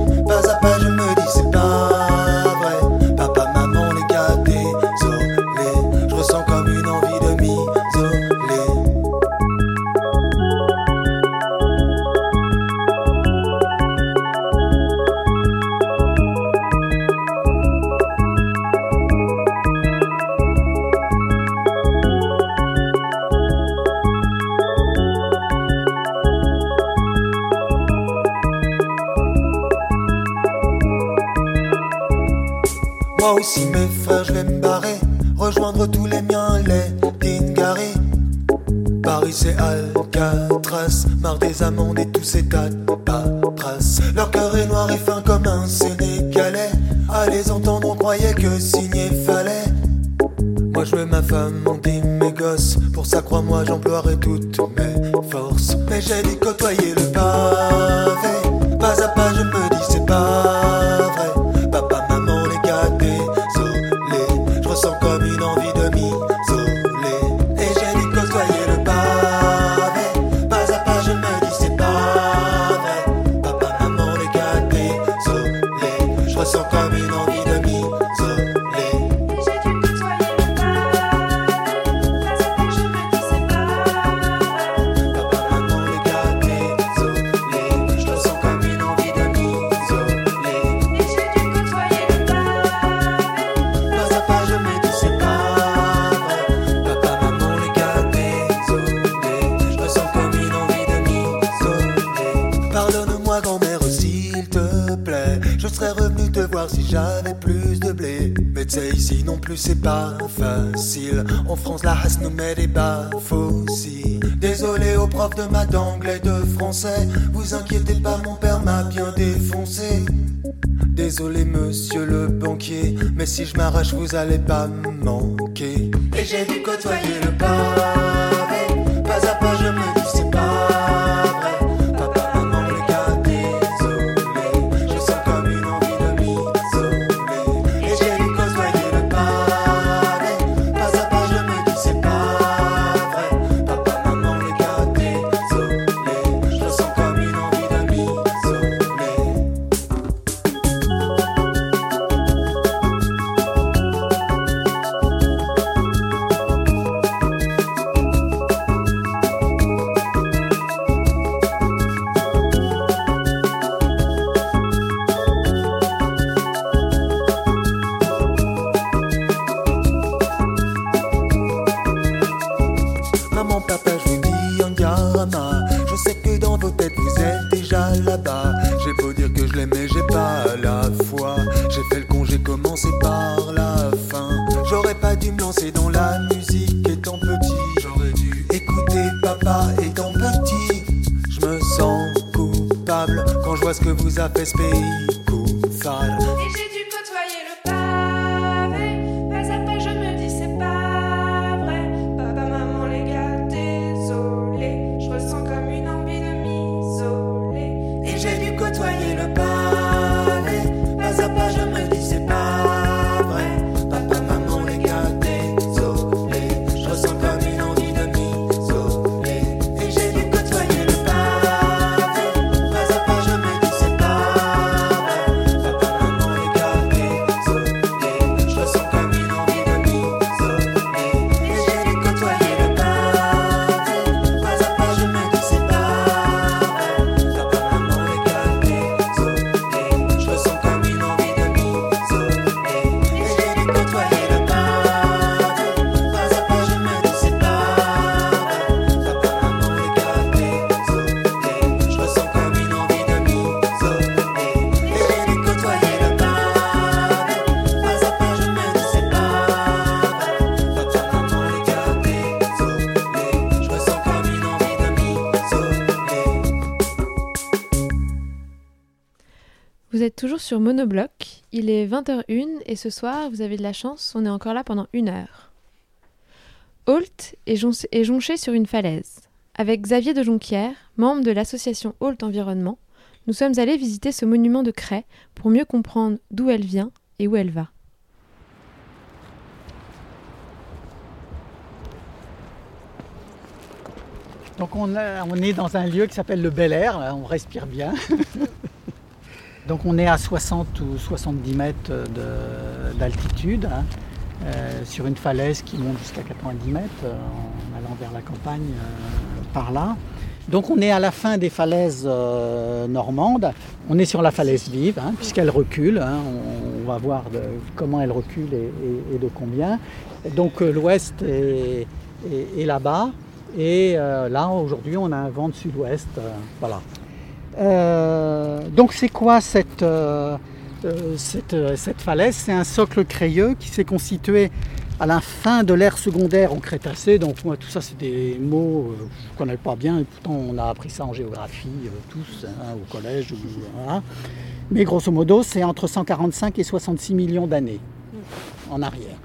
[SPEAKER 23] je vous allez pas
[SPEAKER 7] m'en be sur Monobloc, il est 20h01 et ce soir, vous avez de la chance, on est encore là pendant une heure. Holt est, jon- est jonché sur une falaise. Avec Xavier de Jonquière, membre de l'association Holt Environnement, nous sommes allés visiter ce monument de craie pour mieux comprendre d'où elle vient et où elle va.
[SPEAKER 24] Donc on, on est dans un lieu qui s'appelle le Bel Air, là, on respire bien. Donc on est à 60 ou 70 mètres de- d'altitude, hein, euh, sur une falaise qui monte jusqu'à 90 mètres euh, en allant vers la campagne euh, par là. Donc on est à la fin des falaises normandes, on est sur la falaise vive, hein, puisqu'elle recule, hein, on, va voir comment elle recule et, de combien. Donc l'ouest est, là-bas, et là aujourd'hui on a un vent de sud-ouest, voilà. Euh, donc c'est quoi cette, euh, euh, cette, cette falaise? C'est un socle crayeux qui s'est constitué à la fin de l'ère secondaire au Crétacé. Donc moi tout ça c'est des mots euh, que je ne connais pas bien et pourtant on a appris ça en géographie tous hein, au collège. voilà. Mais grosso modo c'est entre 145 et 66 millions d'années en arrière.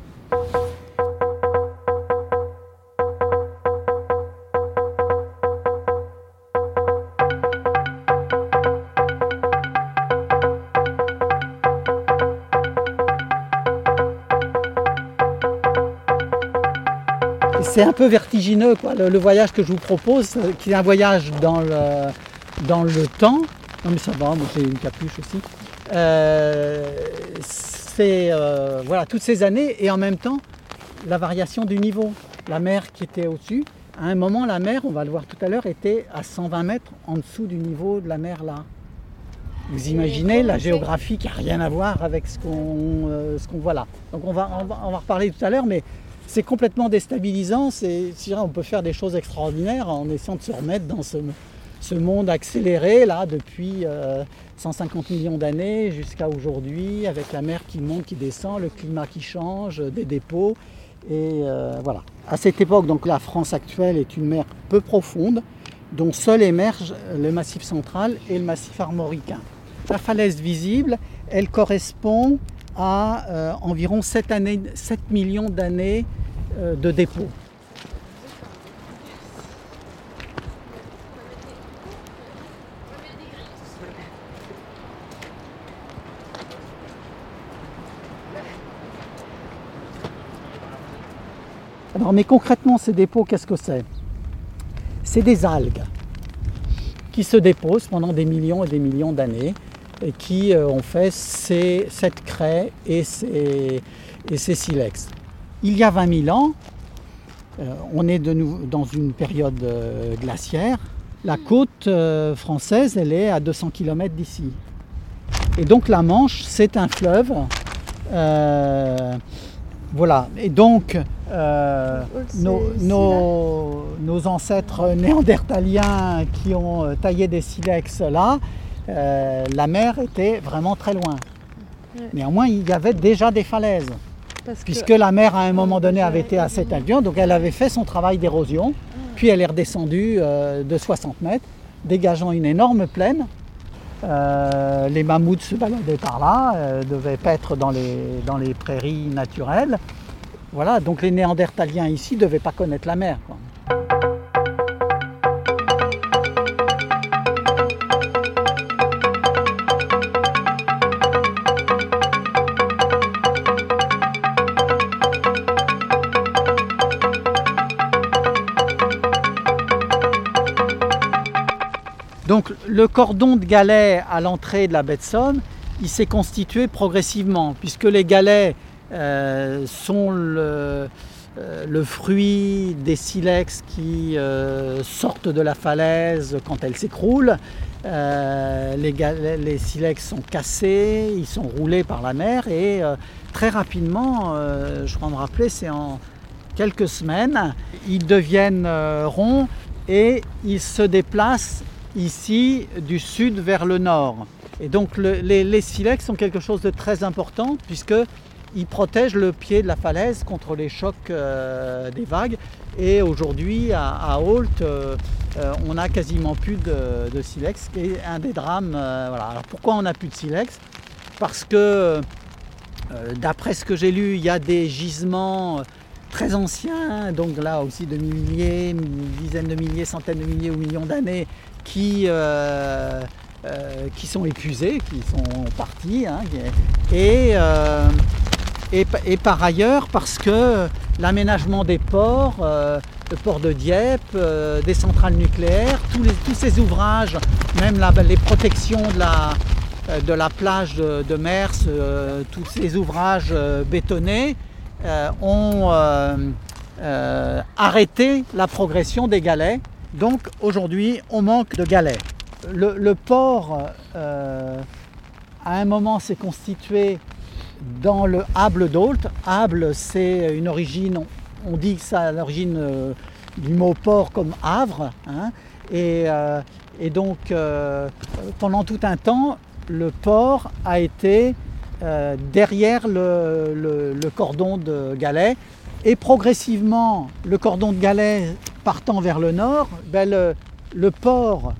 [SPEAKER 24] C'est un peu vertigineux, quoi, le, le voyage que je vous propose, euh, qui est un voyage dans le, dans le temps. Non mais ça va, moi j'ai une capuche aussi. Euh, c'est euh, voilà, toutes ces années et en même temps la variation du niveau. La mer qui était au-dessus, à un moment la mer, on va le voir tout à l'heure, était à 120 mètres en dessous du niveau de la mer là. Vous imaginez la géographie qui n'a rien à voir avec ce qu'on euh, qu'on voit là. Donc on va, on va, on va reparler tout à l'heure, mais c'est complètement déstabilisant. C'est, on peut faire des choses extraordinaires en essayant de se remettre dans ce, monde accéléré là depuis euh, 150 millions d'années jusqu'à aujourd'hui, avec la mer qui monte, qui descend, le climat qui change, des dépôts. Et euh, voilà. À cette époque, donc la France actuelle est une mer peu profonde, dont seul émerge le massif central et le massif armoricain. La falaise visible, elle correspond à euh, environ 7, années, 7 millions d'années euh, de dépôt. Alors, mais concrètement, ces dépôts, qu'est-ce que c'est? C'est des algues qui se déposent pendant des millions et des millions d'années et qui euh, ont fait ces, cette craie et ces, et ces silex. Il y a 20 000 ans, euh, on est de dans une période euh, glaciaire. La côte euh, française, elle est à 200 km d'ici. Et donc la Manche, c'est un fleuve. Euh, voilà. Et donc, euh, nos, nos- nos ancêtres néandertaliens qui ont euh, taillé des silex là, euh, la mer était vraiment très loin. Néanmoins, il y avait déjà des falaises.
[SPEAKER 4] Parce que-
[SPEAKER 24] Puisque la mer, à un moment donné, avait été à cette donc elle avait fait son travail d'érosion, puis elle est redescendue euh, de 60 mètres, dégageant une énorme plaine. Euh, les mammouths se baladaient par là, euh, devaient paître dans les, dans les prairies naturelles. Voilà, donc les Néandertaliens ici ne devaient pas connaître la mer. quoi. Donc le cordon de galets à l'entrée de la baie de Somme, il s'est constitué progressivement, puisque les galets euh, sont le, euh, le fruit des silex qui euh, sortent de la falaise quand elle s'écroule. Les, les silex sont cassés, ils sont roulés par la mer et très rapidement, je crois me rappeler, c'est en quelques semaines, ils deviennent ronds et ils se déplacent ici du sud vers le nord. Et donc le- les, silex sont quelque chose de très important puisque il protège le pied de la falaise contre les chocs euh, des vagues. Et aujourd'hui, à, à Holt, euh, euh, on n'a quasiment plus de, silex, qui est un des drames. voilà. Alors pourquoi on n'a plus de silex? Parce que, d'après ce que j'ai lu, il y a des gisements très anciens, donc là aussi de milliers, dizaines de milliers, centaines de milliers ou millions d'années, qui, euh, euh, qui sont épuisés, qui sont partis. hein, et, euh, et, pa- et par ailleurs, parce que l'aménagement des ports, le port de Dieppe, des centrales nucléaires, tous, les- tous ces ouvrages, même les protections de la, de la plage de, Mers, tous ces ouvrages bétonnés, ont arrêté la progression des galets. Donc aujourd'hui, on manque de galets. Le, port, euh, à un moment, s'est constitué dans le Hable d'Ault. Hable, c'est une origine, on, dit que ça à l'origine euh, du mot port comme Havre. hein. et, euh, et donc, pendant tout un temps, le port a été derrière le cordon de galets. Et progressivement, le cordon de galets partant vers le nord, ben le, port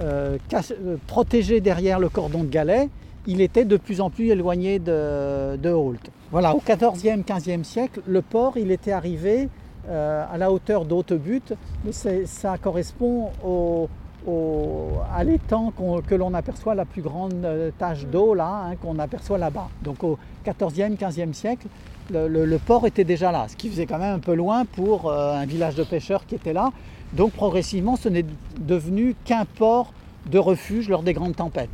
[SPEAKER 24] euh, euh, protégé derrière le cordon de galets, il était de plus en plus éloigné de, de Holt. Voilà, au 14e, 15e siècle, le port, il était arrivé euh, à la hauteur d'Hautebut, mais ça correspond à l'étang que l'on aperçoit la plus grande tache d'eau là, hein, qu'on aperçoit là-bas. Donc au 14e, 15e siècle, le, port était déjà là, ce qui faisait quand même un peu loin pour euh, un village de pêcheurs qui était là. Donc progressivement, ce n'est devenu qu'un port de refuge lors des grandes tempêtes.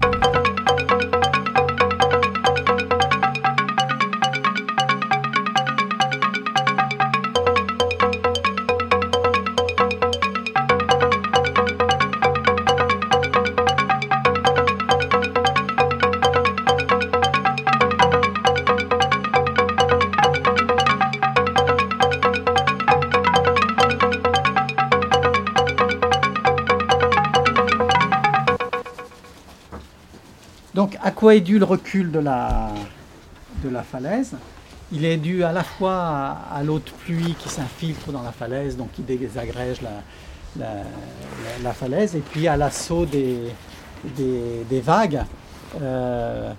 [SPEAKER 24] Quoi est dû le recul de la, de la falaise? Il est dû à la fois à, l'eau de pluie qui s'infiltre dans la falaise, donc qui désagrège la, la- la- la falaise, et puis à l'assaut des, des- vagues. Euh,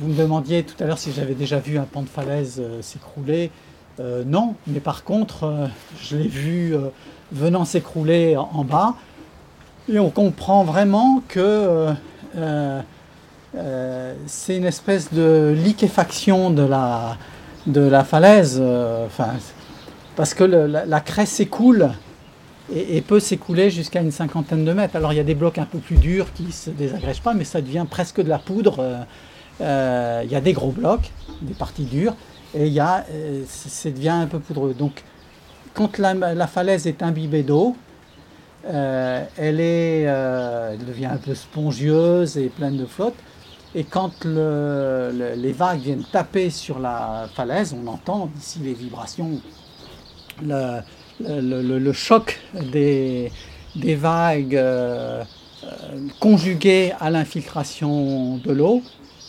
[SPEAKER 24] vous me demandiez tout à l'heure si j'avais déjà vu un pan de falaise euh, s'écrouler. Euh, non, mais par contre, je l'ai vu venant s'écrouler en bas. Et on comprend vraiment que euh, c'est une espèce de liquéfaction de la, de la falaise. euh, parce que la, la craie s'écoule et, peut s'écouler jusqu'à une cinquantaine de mètres. Alors il y a des blocs un peu plus durs qui ne se désagrègent pas, mais ça devient presque de la poudre. euh, il y a des gros blocs, des parties dures, et y a, ça devient un peu poudreux. Donc quand la, la falaise est imbibée d'eau, elle, est, elle devient un peu spongieuse et pleine de flotte. Et quand le- le- les vagues viennent taper sur la falaise, on entend d'ici les vibrations, le, choc des, des vagues euh, conjuguées à l'infiltration de l'eau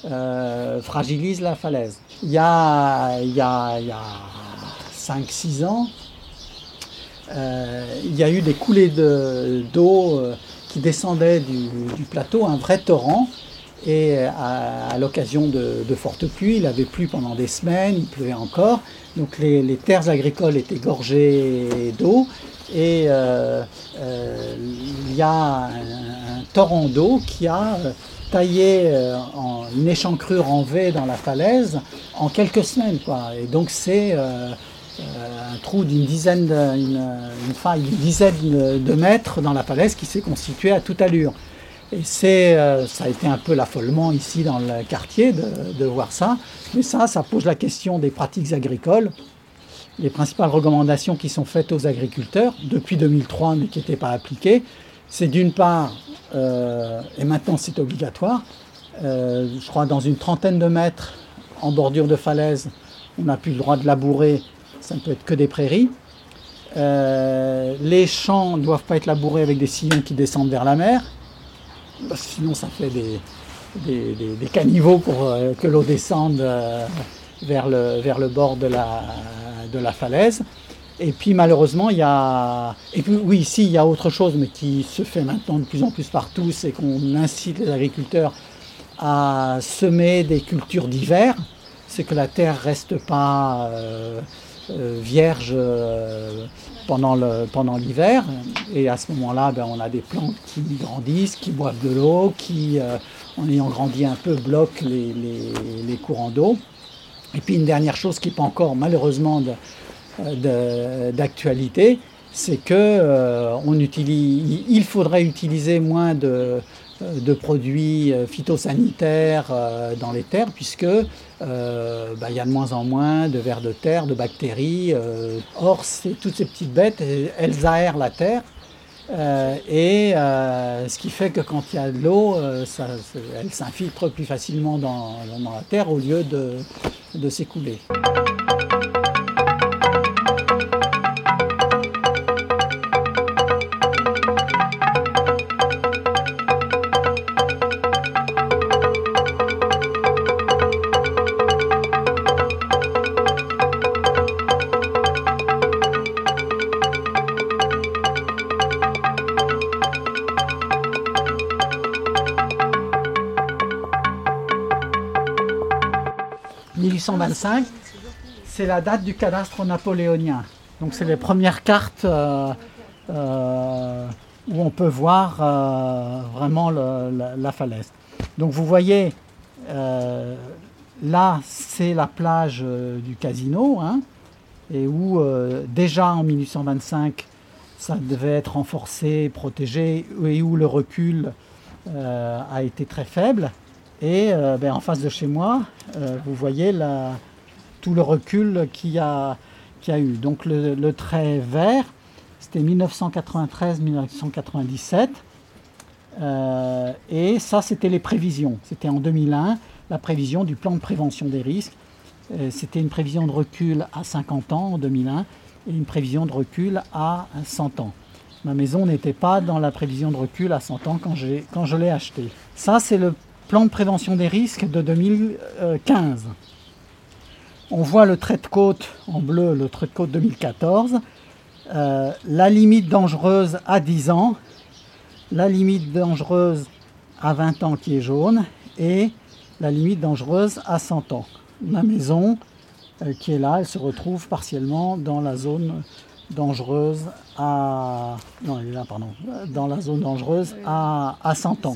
[SPEAKER 24] euh, fragilise la falaise. Il y a, il y a, il y a 5-6 ans, euh, il y a eu des coulées de- d'eau euh, qui descendaient du plateau, un vrai torrent. Et euh, à, l'occasion de, fortes pluies, il avait plu pendant des semaines, il pleuvait encore. Donc les, terres agricoles étaient gorgées d'eau. Et euh, euh, il y a un, torrent d'eau qui a taillé une échancrure en V dans la falaise en quelques semaines. Quoi. Et donc c'est un trou d'une dizaine, de, une, dizaine de, mètres dans la falaise qui s'est constituée à toute allure. Et c'est, euh, ça a été un peu l'affolement ici dans le quartier de, de voir ça. Mais ça, ça pose la question des pratiques agricoles. Les principales recommandations qui sont faites aux agriculteurs depuis 2003 mais qui n'étaient pas appliquées, c'est d'une part, euh, et maintenant c'est obligatoire, euh, je crois dans une trentaine de mètres en bordure de falaise, on n'a plus le droit de labourer, ça ne peut être que des prairies. Euh, les champs ne doivent pas être labourés avec des sillons qui descendent vers la mer, que sinon ça fait des caniveaux pour euh, que l'eau descende euh, vers le, vers le bord de la, de la falaise. Et puis malheureusement, il y a. Et puis oui, ici, il y a autre chose, mais qui se fait maintenant de plus en plus partout, c'est qu'on incite les agriculteurs à semer des cultures d'hiver. C'est que la terre reste pas euh, euh, vierge euh, pendant l'hiver. Et à ce moment-là, ben, on a des plantes qui grandissent, qui boivent de l'eau, qui, euh, en ayant grandi un peu, bloquent les, courants d'eau. Et puis une dernière chose qui n'est encore malheureusement d'actualité, c'est que il faudrait utiliser moins de, de produits euh, phytosanitaires euh, dans les terres, puisque euh, bah, il y a de moins en moins de vers de terre, de bactéries. euh. or, toutes ces petites bêtes, elles, aèrent la terre. euh, et euh, ce qui fait que quand il y a de l'eau, euh, elle s'infiltre plus facilement dans, la terre au lieu de s'écouler. « 1825, c'est la date du cadastre napoléonien. Donc c'est les premières cartes euh, euh, où on peut voir euh, vraiment la, la falaise. Donc vous voyez, là c'est la plage du casino, hein, et où déjà en 1825 ça devait être renforcé, protégé, et où le recul a été très faible. Et euh, ben, en face de chez moi, euh, vous voyez tout le recul qu'il y a, a eu. Donc le, trait vert, c'était 1993-1997. Euh, et ça, c'était les prévisions. C'était en 2001, la prévision du plan de prévention des risques. C'était une prévision de recul à 50 ans en 2001 et une prévision de recul à 100 ans. Ma maison n'était pas dans la prévision de recul à 100 ans quand, quand je l'ai acheté. Ça, c'est plan de prévention des risques de 2015. On voit le trait de côte en bleu, le trait de côte 2014. Euh, la limite dangereuse à 10 ans, la limite dangereuse à 20 ans qui est jaune et la limite dangereuse à 100 ans. Ma maison euh, qui est là, elle se retrouve partiellement dans la zone dangereuse à non, elle est là, pardon, dans la zone dangereuse à, à 100 ans.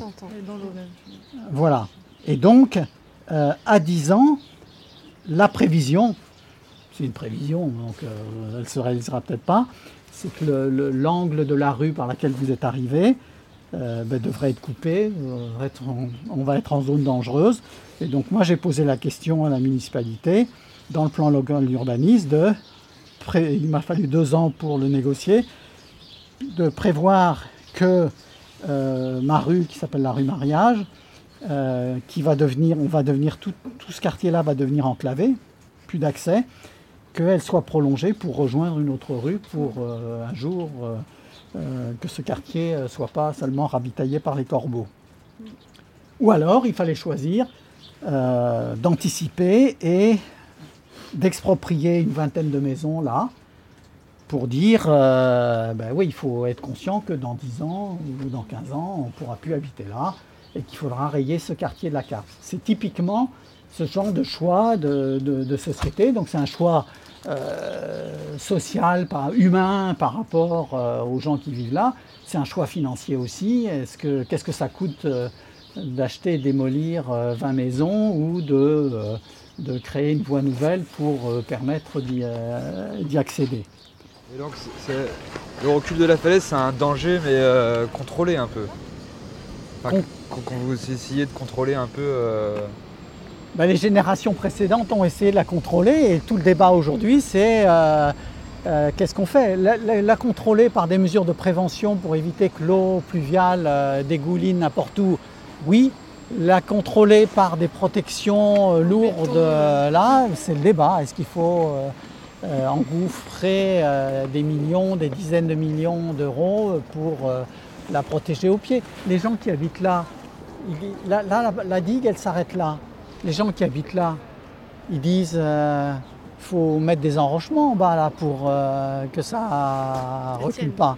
[SPEAKER 24] Voilà. Et donc, euh, à 10 ans, la prévision, c'est une prévision, donc euh, elle ne se réalisera peut-être pas, c'est que le- le- l'angle de la rue par laquelle vous êtes arrivé euh, ben, devrait être coupé, va être en- on va être en zone dangereuse. Et donc moi j'ai posé la question à la municipalité, dans le plan local urbaniste, de, il m'a fallu deux ans pour le négocier, de prévoir que euh, ma rue, qui s'appelle la rue Mariage, euh, qui va devenir, tout, ce quartier-là va devenir enclavé, plus d'accès, qu'elle soit prolongée pour rejoindre une autre rue pour euh, un jour que ce quartier ne soit pas seulement ravitaillé par les corbeaux. Ou alors, il fallait choisir d'anticiper et d'exproprier une vingtaine de maisons là, pour dire, euh, ben oui, il faut être conscient que dans 10 ans ou dans 15 ans, on ne pourra plus habiter là et qu'il faudra rayer ce quartier de la carte. C'est typiquement ce genre de choix de, de- société. Donc c'est un choix euh, social, humain par rapport euh, aux gens qui vivent là. C'est un choix financier aussi. Est-ce que, qu'est-ce que ça coûte d'acheter et démolir euh, 20 maisons ou de, de créer une voie nouvelle pour euh, permettre d'y, euh, d'y accéder
[SPEAKER 5] Et donc, le recul de la falaise, c'est un danger, mais euh, contrôlé un peu. Enfin, quand, quand vous essayez de contrôler un peu. euh,
[SPEAKER 24] Ben, les générations précédentes ont essayé de la contrôler et tout le débat aujourd'hui, c'est euh, qu'est-ce qu'on fait? La, la- la contrôler par des mesures de prévention pour éviter que l'eau pluviale dégouline n'importe où, oui. La contrôler par des protections euh, lourdes, euh, là, c'est le débat. Est-ce qu'il faut euh, engouffrer euh, des millions, des dizaines de millions d'euros pour euh, la protéger au pied? Les gens qui habitent là, il- là, là, la, la digue, elle s'arrête là. Les gens qui habitent là, Ils disent faut mettre des enrochements en bas là pour que ça recule pas.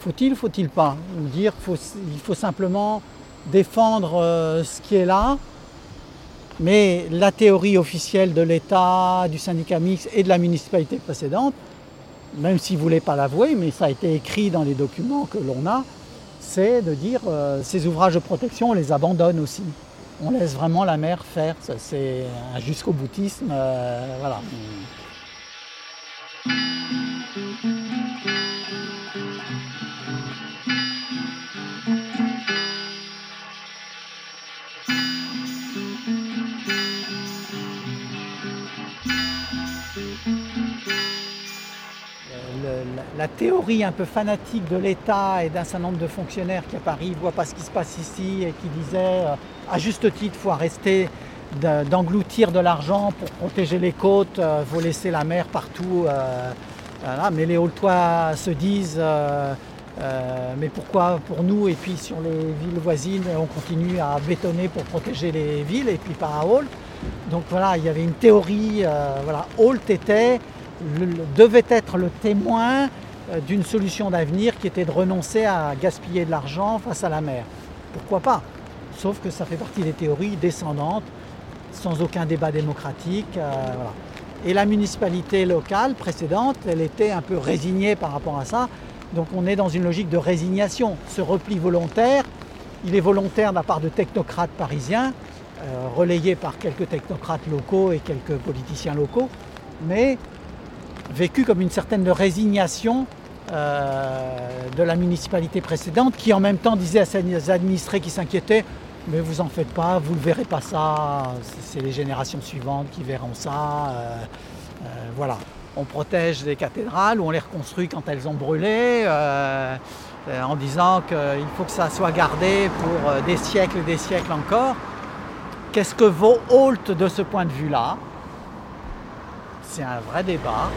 [SPEAKER 24] Faut-il, faut-il pas Dire faut, il faut simplement défendre euh, ce qui est là, mais la théorie officielle de l'État, du syndicat mixte et de la municipalité précédente, même s'ils ne voulaient pas l'avouer, mais ça a été écrit dans les documents que l'on a, c'est de dire euh, ces ouvrages de protection, on les abandonne aussi. On laisse vraiment la mer faire. C'est un jusqu'au boutisme. euh, voilà. La, théorie un peu fanatique de l'État et d'un certain nombre de fonctionnaires qui à Paris ne voient pas ce qui se passe ici et qui disaient euh, à juste titre, il faut arrêter de- d'engloutir de l'argent pour protéger les côtes, il faut laisser la mer partout. euh. Mais les Aultois se disent euh, euh, mais pourquoi pour nous et puis sur les villes voisines on continue à bétonner pour protéger les villes et puis pas à Ault Donc voilà, il y avait une théorie, euh, voilà, Ault était devait être le témoin euh, d'une solution d'avenir qui était de renoncer à gaspiller de l'argent face à la mer. Pourquoi pas? Sauf que ça fait partie des théories descendantes, sans aucun débat démocratique. euh. Et la municipalité locale précédente, elle était un peu résignée par rapport à ça. Donc on est dans une logique de résignation. Ce repli volontaire, il est volontaire de la part de technocrates parisiens, euh, relayés par quelques technocrates locaux et quelques politiciens locaux, mais vécu comme une certaine résignation euh, de la municipalité précédente, qui en même temps disait à ses administrés qui s'inquiétaient, mais vous en faites pas, vous ne verrez pas ça, c'est- les générations suivantes qui verront ça. euh, euh, voilà, on protège des cathédrales ou on les reconstruit quand elles ont brûlé, en disant qu'il faut que ça soit gardé pour des siècles et des siècles encore. Qu'est-ce que vaut Holt de ce point de vue-là? C'est un vrai débat.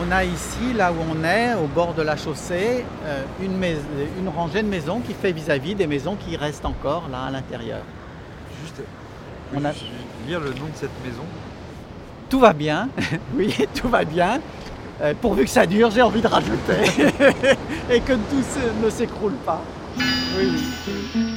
[SPEAKER 24] On a ici, là où on est, au bord de la chaussée, euh, une, rangée de maisons qui fait vis-à-vis des maisons qui restent encore là à l'intérieur.
[SPEAKER 5] Juste,
[SPEAKER 24] On a-
[SPEAKER 5] lire le nom de cette maison.
[SPEAKER 24] Tout va bien, oui, tout va bien. Euh, pourvu que ça dure, j'ai envie de rajouter. Et que tout ne s'écroule pas. Oui, oui.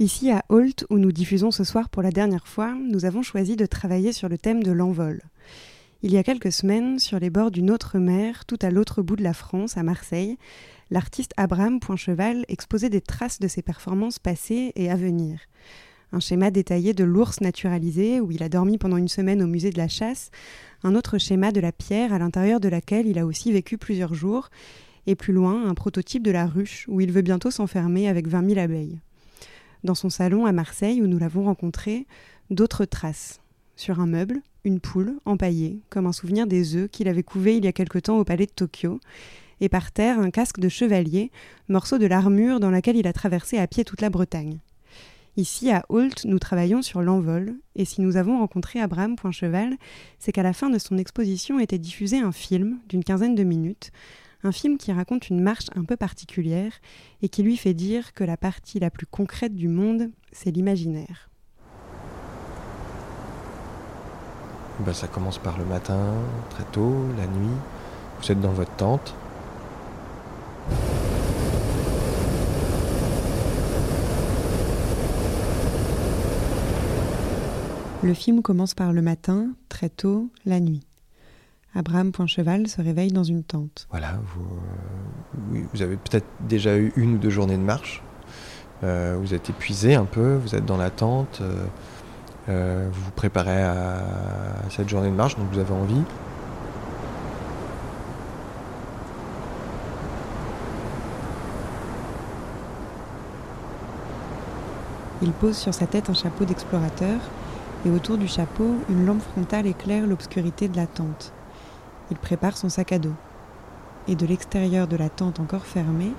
[SPEAKER 4] Ici à Holt, où nous diffusons ce soir pour la dernière fois, nous avons choisi de travailler sur le thème de l'envol. Il y a quelques semaines, sur les bords d'une autre mer, tout à l'autre bout de la France, à Marseille, l'artiste Abraham Poincheval exposait des traces de ses performances passées et à venir. Un schéma détaillé de l'ours naturalisé, où il a dormi pendant une semaine au musée de la chasse, un autre schéma de la pierre à l'intérieur de laquelle il a aussi vécu plusieurs jours, et plus loin, un prototype de la ruche, où il veut bientôt s'enfermer avec 20 000 abeilles dans son salon à Marseille où nous l'avons rencontré, d'autres traces. Sur un meuble, une poule empaillée, comme un souvenir des œufs qu'il avait couvés il y a quelque temps au palais de Tokyo, et par terre un casque de chevalier, morceau de l'armure dans laquelle il a traversé à pied toute la Bretagne. Ici, à Holt, nous travaillons sur l'envol, et si nous avons rencontré Abraham Poincheval, c'est qu'à la fin de son exposition était diffusé un film d'une quinzaine de minutes, un film qui raconte une marche un peu particulière et qui lui fait dire que la partie la plus concrète du monde, c'est l'imaginaire.
[SPEAKER 25] bah, Ça commence par le matin, très tôt, la nuit. Vous êtes dans votre tente.
[SPEAKER 4] Le film commence par le matin, très tôt, la nuit. Abraham Poincheval se réveille dans une tente.
[SPEAKER 25] Voilà, vous, euh, oui, vous avez peut-être déjà eu une ou deux journées de marche. Euh, vous êtes épuisé un peu, vous êtes dans la tente, euh, vous vous préparez à, à cette journée de marche, donc vous avez envie.
[SPEAKER 4] Il pose sur sa tête un chapeau d'explorateur et autour du chapeau, une lampe frontale éclaire l'obscurité de la tente. Il prépare son sac à dos. Et de l'extérieur de la tente encore fermée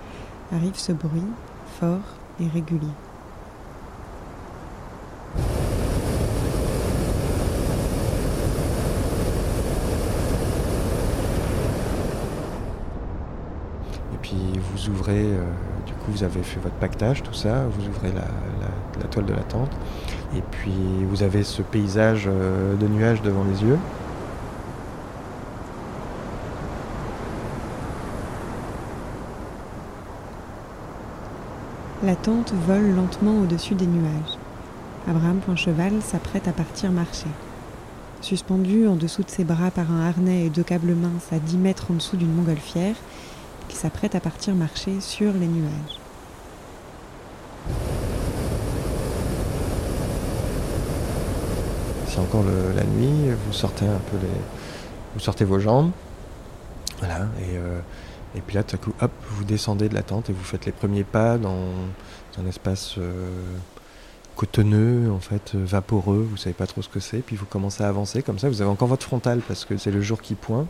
[SPEAKER 4] arrive ce bruit, fort et régulier.
[SPEAKER 25] Et puis vous ouvrez, euh, du coup vous avez fait votre pactage, tout ça, vous ouvrez la, toile de la tente, et puis vous avez ce paysage euh, de nuages devant les yeux.
[SPEAKER 4] La tente vole lentement au-dessus des nuages. Abraham Poincheval s'apprête à partir marcher. Suspendu en dessous de ses bras par un harnais et deux câbles minces à 10 mètres en dessous d'une montgolfière, il s'apprête à partir marcher sur les nuages.
[SPEAKER 25] C'est encore la nuit, vous sortez un peu les, vous sortez vos jambes, voilà, et, euh, et puis là tout à coup, hop, vous descendez de la tente et vous faites les premiers pas dans un espace euh, cotonneux, en fait, euh, vaporeux, vous savez pas trop ce que c'est, puis vous commencez à avancer comme ça, vous avez encore votre frontal parce que c'est le jour qui pointe,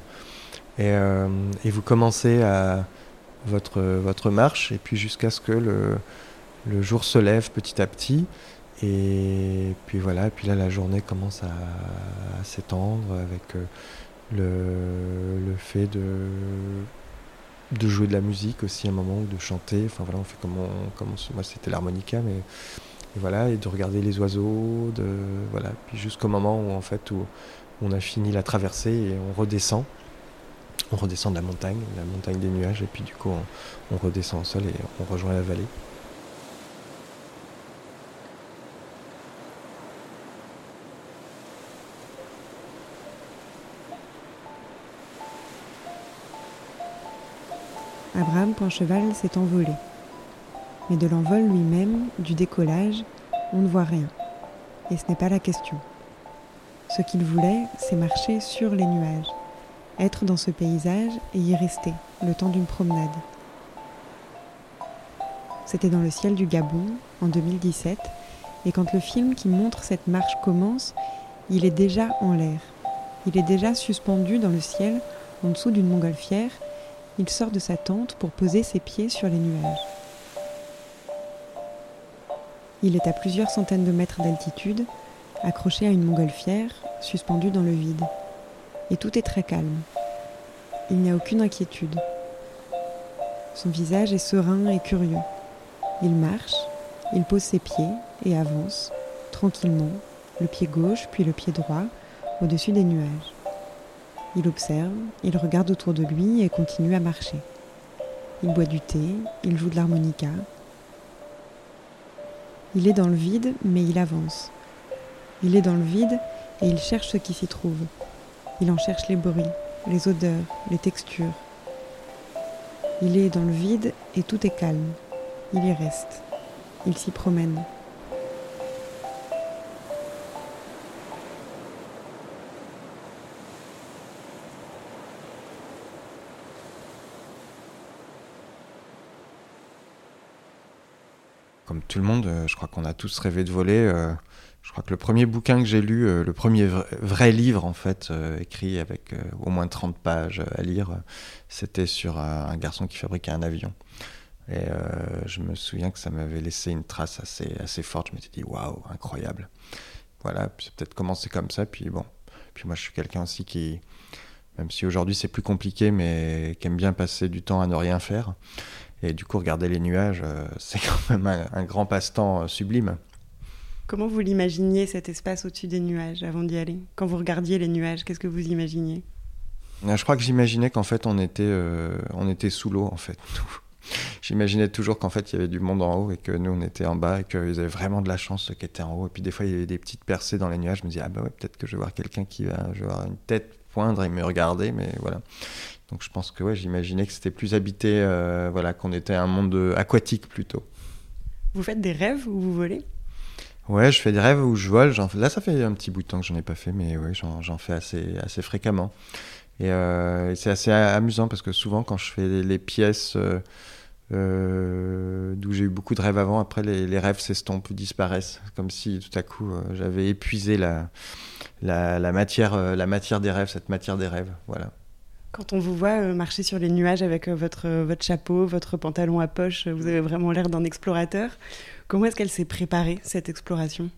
[SPEAKER 25] et, euh, et vous commencez à votre, votre marche, et puis jusqu'à ce que le, le jour se lève petit à petit. Et puis voilà, et puis là la journée commence à, à s'étendre avec le, le fait de, de jouer de la musique aussi à un moment, ou de chanter. Enfin voilà, on fait comme on, moi c'était l'harmonica, mais et voilà, et de regarder les oiseaux, de voilà, puis jusqu'au moment où en fait où on a fini la traversée et on redescend. On redescend de la montagne, la montagne des nuages, et puis du coup on redescend au sol et on rejoint la vallée.
[SPEAKER 4] Abraham Poincheval s'est envolé. Mais de l'envol lui-même, du décollage, on ne voit rien. Et ce n'est pas la question. Ce qu'il voulait, c'est marcher sur les nuages, être dans ce paysage et y rester, le temps d'une promenade. C'était dans le ciel du Gabon, en 2017, et quand le film qui montre cette marche commence, il est déjà en l'air. Il est déjà suspendu dans le ciel, en dessous d'une montgolfière, il sort de sa tente pour poser ses pieds sur les nuages. Il est à plusieurs centaines de mètres d'altitude, accroché à une montgolfière, suspendu dans le vide. Et tout est très calme. Il n'y a aucune inquiétude. Son visage est serein et curieux. Il marche, il pose ses pieds et avance, tranquillement, le pied gauche puis le pied droit, au-dessus des nuages. Il observe, il regarde autour de lui et continue à marcher. Il boit du thé, il joue de l'harmonica. Il est dans le vide, mais il avance. Il est dans le vide et il cherche ce qui s'y trouve. Il en cherche les bruits, les odeurs, les textures. Il est dans le vide et tout est calme. Il y reste. Il s'y promène.
[SPEAKER 25] Comme tout le monde, euh, je crois qu'on a tous rêvé de voler. euh, je crois que le premier bouquin que j'ai lu, euh, le premier vrai, livre en fait, écrit avec au moins 30 pages à lire, c'était sur un, garçon qui fabriquait un avion. Et je me souviens que ça m'avait laissé une trace assez, assez forte. Je m'étais dit, waouh, incroyable. Voilà, c'est peut-être commencé comme ça. Puis bon, puis moi je suis quelqu'un aussi qui, même si aujourd'hui c'est plus compliqué, mais qui aime bien passer du temps à ne rien faire. Et du coup, regarder les nuages, euh, c'est quand même un, un grand passe-temps euh, sublime.
[SPEAKER 4] Comment vous l'imaginiez cet espace au-dessus des nuages avant d'y aller? Quand vous regardiez les nuages, qu'est-ce que vous imaginiez?
[SPEAKER 25] Euh, Je crois que j'imaginais qu'en fait on était, euh, on était sous l'eau en fait. J'imaginais toujours qu'en fait il y avait du monde en haut et que nous on était en bas et qu'ils avaient vraiment de la chance ceux qui étaient en haut. Et puis des fois il y avait des petites percées dans les nuages. Je me disais ah bah ouais peut-être que je vais voir quelqu'un qui va, je vais voir une tête poindre et me regarder, mais voilà. Donc je pense que ouais j'imaginais que c'était plus habité, euh, voilà qu'on était un monde aquatique plutôt.
[SPEAKER 4] Vous faites des rêves où vous volez?
[SPEAKER 25] Ouais, je fais des rêves où je vole. J'en- Là, ça fait un petit bout de temps que j'en ai pas fait, mais oui, j'en j'en fais assez, assez fréquemment. Et, euh, et c'est assez amusant parce que souvent, quand je fais les, les pièces euh, d'où j'ai eu beaucoup de rêves avant, après les, les rêves s'estompent, disparaissent, comme si tout à coup j'avais épuisé la, la, la matière, euh, la matière des rêves, cette matière des rêves. Voilà.
[SPEAKER 4] Quand on vous voit euh, marcher sur les nuages avec euh, votre, votre chapeau, votre pantalon à poche, vous avez vraiment l'air d'un explorateur. Comment est-ce qu'elle s'est préparée, cette exploration?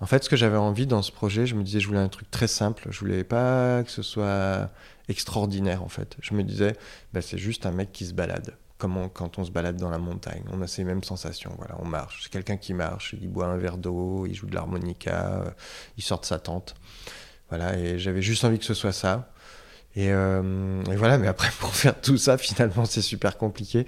[SPEAKER 25] En fait, ce que j'avais envie dans ce projet, je me disais, je voulais un truc très simple. Je voulais pas que ce soit extraordinaire, en fait. Je me disais, bah, c'est juste un mec qui se balade. Comme quand on se balade dans la montagne. On a ces mêmes sensations. Voilà, on marche. C'est quelqu'un qui marche. Il boit un verre d'eau, il joue de l'harmonica, euh, il sort de sa tente. Voilà, et j'avais juste envie que ce soit ça. Et, euh, et voilà, mais après, pour faire tout ça, finalement, c'est super compliqué.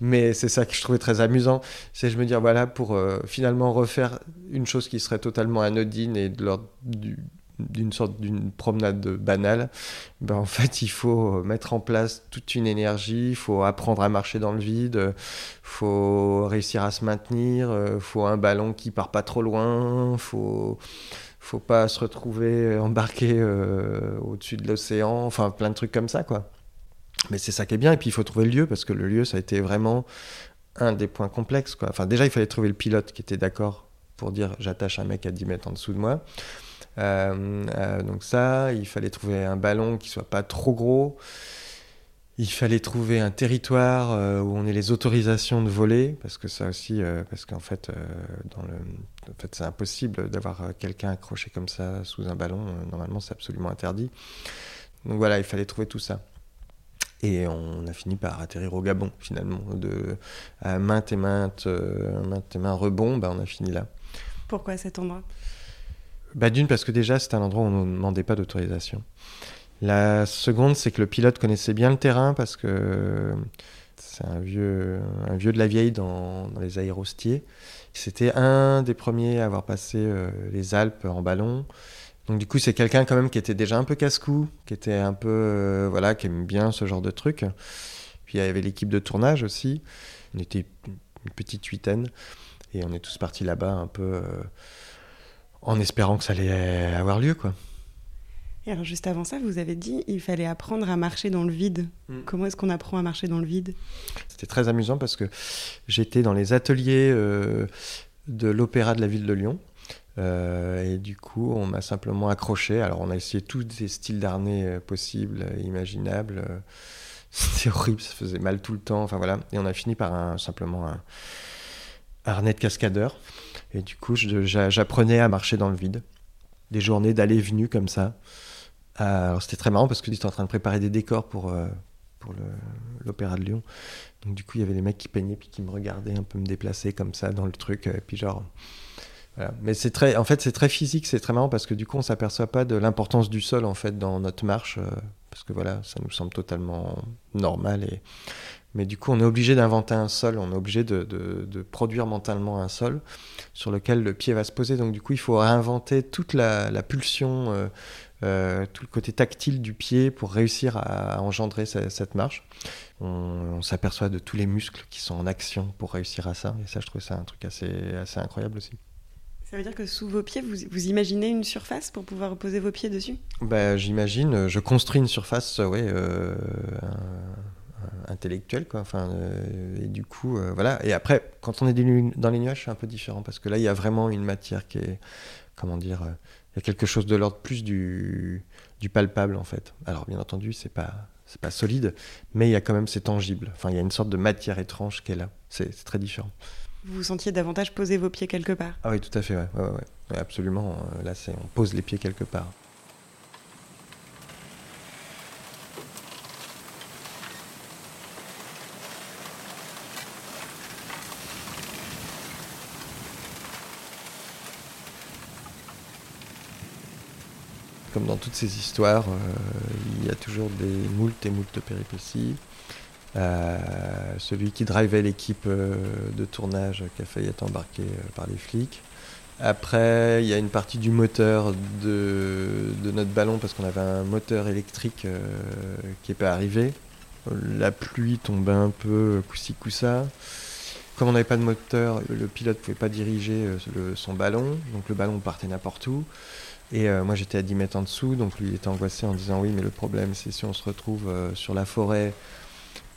[SPEAKER 25] Mais c'est ça que je trouvais très amusant. C'est, je me dire, voilà, pour euh, finalement refaire une chose qui serait totalement anodine et de l'ordre du- d'une sorte d'une promenade banale, ben en fait, il faut mettre en place toute une énergie, il faut apprendre à marcher dans le vide, il faut réussir à se maintenir, il faut un ballon qui part pas trop loin, il faut faut pas se retrouver embarqué euh, au-dessus de l'océan, enfin plein de trucs comme ça quoi. Mais c'est ça qui est bien et puis il faut trouver le lieu parce que le lieu ça a été vraiment un des points complexes quoi. Enfin déjà il fallait trouver le pilote qui était d'accord pour dire j'attache un mec à 10 mètres en dessous de moi. Euh, euh, donc ça, il fallait trouver un ballon qui soit pas trop gros. Il fallait trouver un territoire euh, où on ait les autorisations de voler, parce que ça aussi, euh, parce qu'en fait, euh, dans le, en fait, c'est impossible d'avoir euh, quelqu'un accroché comme ça sous un ballon. Normalement, c'est absolument interdit. Donc voilà, il fallait trouver tout ça. Et on a fini par atterrir au Gabon, finalement. De, à maintes et maintes, maintes et maintes rebonds, bah, on a fini là.
[SPEAKER 4] Pourquoi cet endroit?
[SPEAKER 25] Bah, D'une, parce que déjà, c'était un endroit où on ne demandait pas d'autorisation. La seconde, c'est que le pilote connaissait bien le terrain parce que c'est un vieux, un vieux de la vieille dans, dans les aérostiers. C'était un des premiers à avoir passé euh, les Alpes en ballon. Donc du coup, c'est quelqu'un quand même qui était déjà un peu casse-cou, qui était un peu, euh, voilà, qui aime bien ce genre de truc. Puis il y avait l'équipe de tournage aussi. On était une petite huitaine et on est tous partis là-bas un peu euh, en espérant que ça allait avoir lieu, quoi.
[SPEAKER 4] Et alors juste avant ça, vous avez dit il fallait apprendre à marcher dans le vide. Comment est-ce qu'on apprend à marcher dans le vide?
[SPEAKER 25] C'était très amusant parce que j'étais dans les ateliers euh, de l'opéra de la ville de Lyon. Euh, et du coup, on m'a simplement accroché. Alors, on a essayé tous les styles d'harnais euh, possibles, euh, imaginables. Euh, C'était horrible, ça faisait mal tout le temps. Enfin voilà. Et on a fini par un, simplement un harnais de cascadeur. Et du coup, j'apprenais à marcher dans le vide. Des journées d'aller et comme ça. Euh, Alors, c'était très marrant parce que j'étais en train de préparer des décors pour, euh, pour l'opéra de Lyon. Donc, du coup, il y avait les mecs qui peignaient puis qui me regardaient un peu me déplacer comme ça dans le truc. Et puis, genre. Mais c'est très, en fait, c'est très physique, c'est très marrant parce que du coup, on s'aperçoit pas de l'importance du sol en fait dans notre marche, euh, parce que voilà, ça nous semble totalement normal. Et... Mais du coup, on est obligé d'inventer un sol, on est obligé de, de- de produire mentalement un sol sur lequel le pied va se poser. Donc du coup, il faut réinventer toute la, la pulsion, euh, euh, tout le côté tactile du pied pour réussir à, à engendrer ce- cette marche. On, on s'aperçoit de tous les muscles qui sont en action pour réussir à ça. Et ça, je trouve ça un truc assez, assez incroyable aussi.
[SPEAKER 4] Ça veut dire que sous vos pieds, vous, vous imaginez une surface pour pouvoir poser vos pieds dessus?
[SPEAKER 25] Bah, j'imagine, je construis une surface, ouais, euh, un- intellectuelle, quoi. Enfin, euh, et du coup, euh, voilà. Et après, quand on est dans les nuages, c'est un peu différent parce que là, il y a vraiment une matière qui est, comment dire, euh, il y a quelque chose de l'ordre plus du, du palpable en fait. Alors, bien entendu, c'est pas, c'est pas solide, mais il y a quand même, c'est tangible. Enfin, il y a une sorte de matière étrange qui est là. C'est très différent.
[SPEAKER 4] Vous vous sentiez davantage poser vos pieds quelque part
[SPEAKER 25] Ah oui, tout à fait, ouais, ouais, ouais, absolument. Euh, Là, c'est, on pose les pieds quelque part. Comme dans toutes ces histoires, euh, il y a toujours des moultes et moultes péripéties. Euh, celui qui drivait l'équipe euh, de tournage qui a failli être embarqué par les flics. Après, il y a une partie du moteur de, notre ballon parce qu'on avait un moteur électrique qui n'est pas arrivé. La pluie tombait un peu coup-ci coup-ça. Comme on n'avait pas de moteur, le pilote ne pouvait pas diriger son ballon, donc le ballon partait n'importe où. Et euh, moi j'étais à 10 mètres en dessous, donc lui il était angoissé en disant oui mais le problème c'est si on se retrouve euh, sur la forêt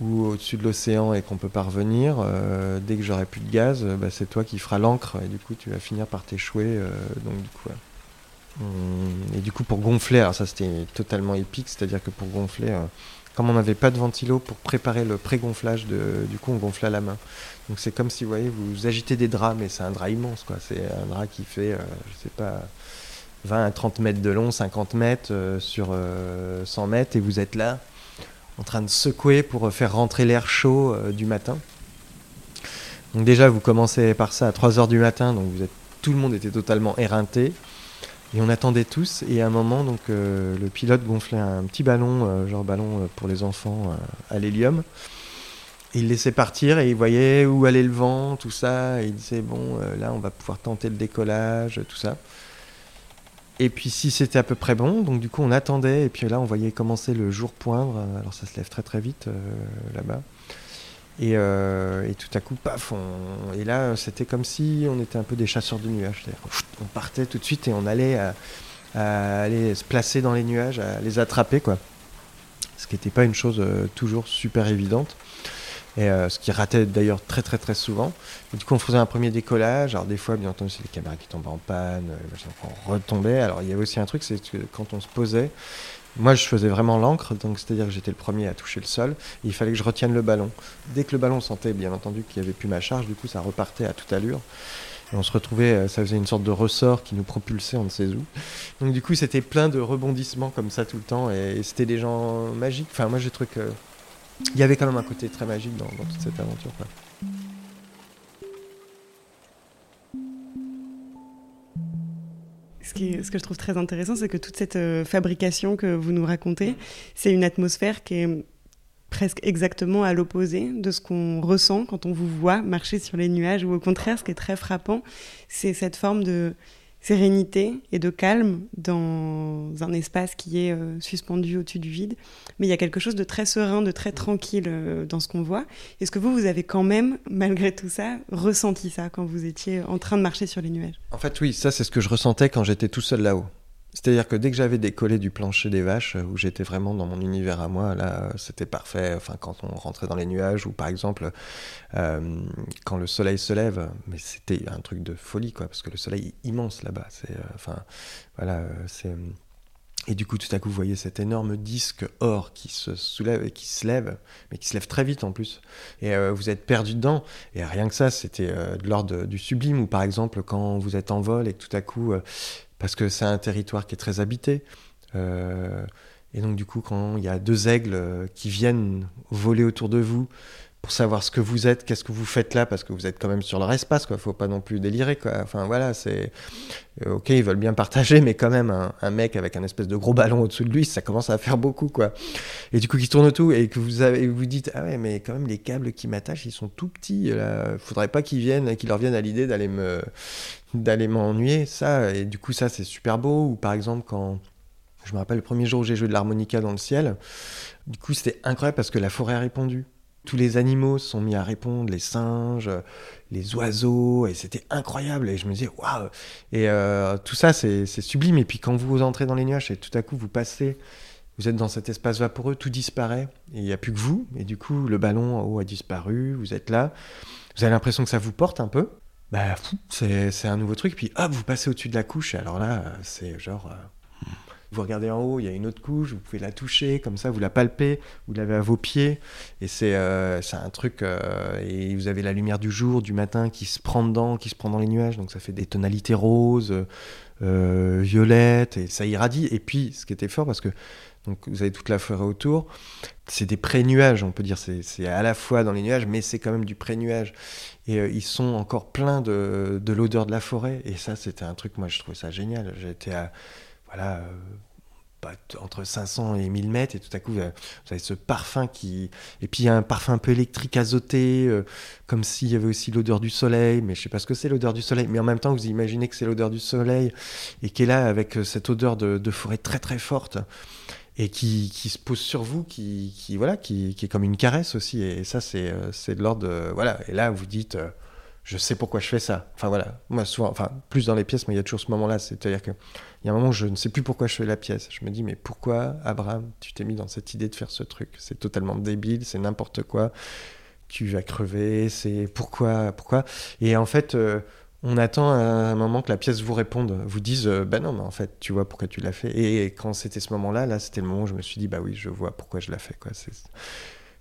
[SPEAKER 25] ou au-dessus de l'océan et qu'on peut pas revenir, euh, dès que j'aurai plus de gaz, euh, bah, c'est toi qui feras l'encre et du coup tu vas finir par t'échouer. euh, donc du coup, ouais. Hum, et du coup pour gonfler, alors ça c'était totalement épique, c'est-à-dire que pour gonfler, euh, comme on n'avait pas de ventilo pour préparer le pré-gonflage, de, du coup on gonflait à la main. Donc c'est comme si vous voyez vous agitez des draps, mais c'est un drap immense quoi. C'est un drap qui fait, je sais pas. 20 à 30 mètres de long, 50 mètres euh, sur euh, 100 mètres, et vous êtes là, en train de secouer pour euh, faire rentrer l'air chaud euh, du matin. Donc déjà, vous commencez par ça à 3 heures du matin, donc tout le monde était totalement éreinté, et on attendait tous, et à un moment, donc euh, le pilote gonflait un petit ballon, euh, genre ballon euh, pour les enfants euh, à l'hélium, il laissait partir, et il voyait où allait le vent, tout ça, et il disait, bon, euh, là, on va pouvoir tenter le décollage, tout ça. Et puis si c'était à peu près bon, donc du coup on attendait, et puis là on voyait commencer le jour poindre, euh, alors ça se lève très très vite euh, là-bas. Et, euh, et tout à coup, paf, on- et là c'était comme si on était un peu des chasseurs de nuages. On partait tout de suite et on allait aller se placer dans les nuages, à les attraper quoi. Ce qui n'était pas une chose toujours super évidente. Et euh, ce qui ratait d'ailleurs très très très souvent. Du coup, on faisait un premier décollage. Alors des fois, bien entendu, c'est les caméras qui tombaient en panne, euh, on retombait. Alors il y avait aussi un truc, c'est que quand on se posait, moi je faisais vraiment l'encre, donc c'est-à-dire que j'étais le premier à toucher le sol. Il fallait que je retienne le ballon. Dès que le ballon sentait, bien entendu, qu'il n'y avait plus ma charge, du coup ça repartait à toute allure. Et on se retrouvait, euh, ça faisait une sorte de ressort qui nous propulsait on ne sait où. Donc du coup c'était plein de rebondissements comme ça tout le temps et, et c'était des gens magiques. Enfin moi j'ai trouvé que il y avait quand même un côté très magique dans, toute cette aventure.
[SPEAKER 26] ce que je trouve très intéressant, c'est que toute cette euh, fabrication que vous nous racontez, c'est une atmosphère qui est presque exactement à l'opposé de ce qu'on ressent quand on vous voit marcher sur les nuages, ou au contraire, ce qui est très frappant, c'est cette forme de sérénité et de calme dans un espace qui est euh, suspendu au-dessus du vide. Mais il y a quelque chose de très serein, de très tranquille euh, dans ce qu'on voit. Est-ce que vous, vous avez quand même, malgré tout ça, ressenti ça quand vous étiez en train de marcher sur les nuages?
[SPEAKER 25] En fait, oui, ça c'est ce que je ressentais quand j'étais tout seul là-haut. C'est-à-dire que dès que j'avais décollé du plancher des vaches, où j'étais vraiment dans mon univers à moi, là, c'était parfait. Enfin, quand on rentrait dans les nuages, ou par exemple, euh, quand le soleil se lève, mais c'était un truc de folie, quoi, parce que le soleil est immense là-bas. C'est, euh, enfin, voilà, euh, c'est. Et du coup, tout à coup, vous voyez cet énorme disque or qui se soulève et qui se lève, mais qui se lève très vite en plus. Et vous êtes perdu dedans. Et rien que ça, c'était de l'ordre du sublime. Ou par exemple, quand vous êtes en vol et que tout à coup, parce que c'est un territoire qui est très habité, euh, et donc du coup, quand il y a deux aigles euh, qui viennent voler autour de vous pour savoir ce que vous êtes, qu'est-ce que vous faites là, parce que vous êtes quand même sur leur espace, quoi. Faut pas non plus délirer, quoi. Enfin voilà, c'est euh, ok, ils veulent bien partager, mais quand même un, mec avec un espèce de gros ballon au-dessus de lui, ça commence à faire beaucoup, quoi. Et du coup, qui tourne tout et que vous avez, vous dites ah ouais, mais quand même les câbles qui m'attachent, ils sont tout petits. Là, faudrait pas qu'ils viennent, qu'ils leur viennent à l'idée d'aller me, d'aller m'ennuyer, ça. Et du coup, ça c'est super beau. Ou par exemple quand je me rappelle le premier jour où j'ai joué de l'harmonica dans le ciel, du coup c'était incroyable parce que la forêt a répondu. Tous les animaux se sont mis à répondre, les singes, les oiseaux, et c'était incroyable. Et je me disais, waouh! Et euh, tout ça, c'est sublime. Et puis quand vous entrez dans les nuages et tout à coup vous passez, vous êtes dans cet espace vaporeux, tout disparaît, et il n'y a plus que vous. Et du coup, le ballon en haut a disparu, vous êtes là, vous avez l'impression que ça vous porte un peu. Bah, c'est un nouveau truc. Puis hop, vous passez au-dessus de la couche, et alors là, c'est genre. euh, vous regardez en haut, il y a une autre couche, vous pouvez la toucher, comme ça, vous la palpez, vous l'avez à vos pieds, et c'est euh, un truc. euh, et vous avez la lumière du jour, du matin, qui se prend dedans, qui se prend dans les nuages, donc ça fait des tonalités roses, euh, violettes, et ça irradie. Et puis, ce qui était fort, parce que donc vous avez toute la forêt autour, c'est des pré-nuages, on peut dire, c'est à la fois dans les nuages, mais c'est quand même du pré-nuage. Et ils sont encore pleins de, de l'odeur de la forêt, et ça, c'était un truc, moi, je trouvais ça génial. J'étais à voilà, euh, entre 500 et 1000 mètres, et tout à coup, vous avez, vous avez ce parfum qui. Et puis, il y a un parfum un peu électrique azoté, euh, comme s'il y avait aussi l'odeur du soleil, mais je sais pas ce que c'est l'odeur du soleil, mais en même temps, vous imaginez que c'est l'odeur du soleil, et qui est là avec euh, cette odeur de, forêt très très forte et qui, qui se pose sur vous, qui, qui voilà, qui, qui est comme une caresse aussi. Et ça, c'est euh, c'est de l'ordre voilà. Et là, vous dites, euh, je sais pourquoi je fais ça. Enfin voilà, moi souvent, enfin plus dans les pièces, mais il y a toujours ce moment-là. C'est-à-dire que il y a un moment je ne sais plus pourquoi je fais la pièce. Je me dis, mais pourquoi Abraham, tu t'es mis dans cette idée de faire ce truc? C'est totalement débile, c'est n'importe quoi. Tu vas crever. C'est pourquoi, pourquoi? Et en fait. euh, on attend un moment que la pièce vous réponde, vous dise euh, bah non mais en fait tu vois pourquoi tu l'as fait et quand c'était ce moment-là là c'était le moment où je me suis dit bah oui je vois pourquoi je l'ai fait quoi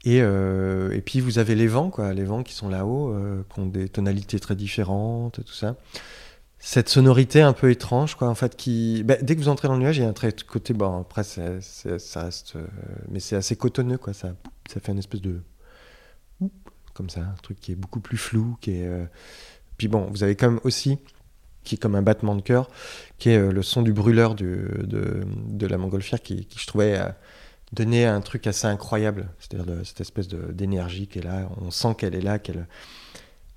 [SPEAKER 25] et, euh, et puis vous avez les vents quoi les vents qui sont là-haut euh, qui ont des tonalités très différentes tout ça cette sonorité un peu étrange quoi en fait qui bah, dès que vous entrez dans le nuage il y a un trait de côté bon après ça reste euh, mais c'est assez cotonneux quoi ça ça fait une espèce de comme ça un truc qui est beaucoup plus flou qui est euh, puis bon, vous avez quand même aussi, qui est comme un battement de cœur, qui est euh, le son du brûleur de, de la montgolfière, qui, qui, je trouvais donnait un truc assez incroyable. C'est-à-dire cette espèce d'énergie qui est là. On sent qu'elle est là, qu'elle.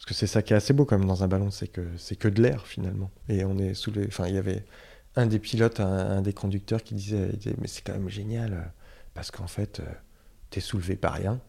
[SPEAKER 25] Parce que c'est ça qui est assez beau quand même dans un ballon, c'est que c'est que de l'air finalement. Et on est soulevé. Enfin, il y avait un des pilotes, un, des conducteurs qui disait, disait, mais c'est quand même génial euh, parce qu'en fait, euh, t'es soulevé par rien.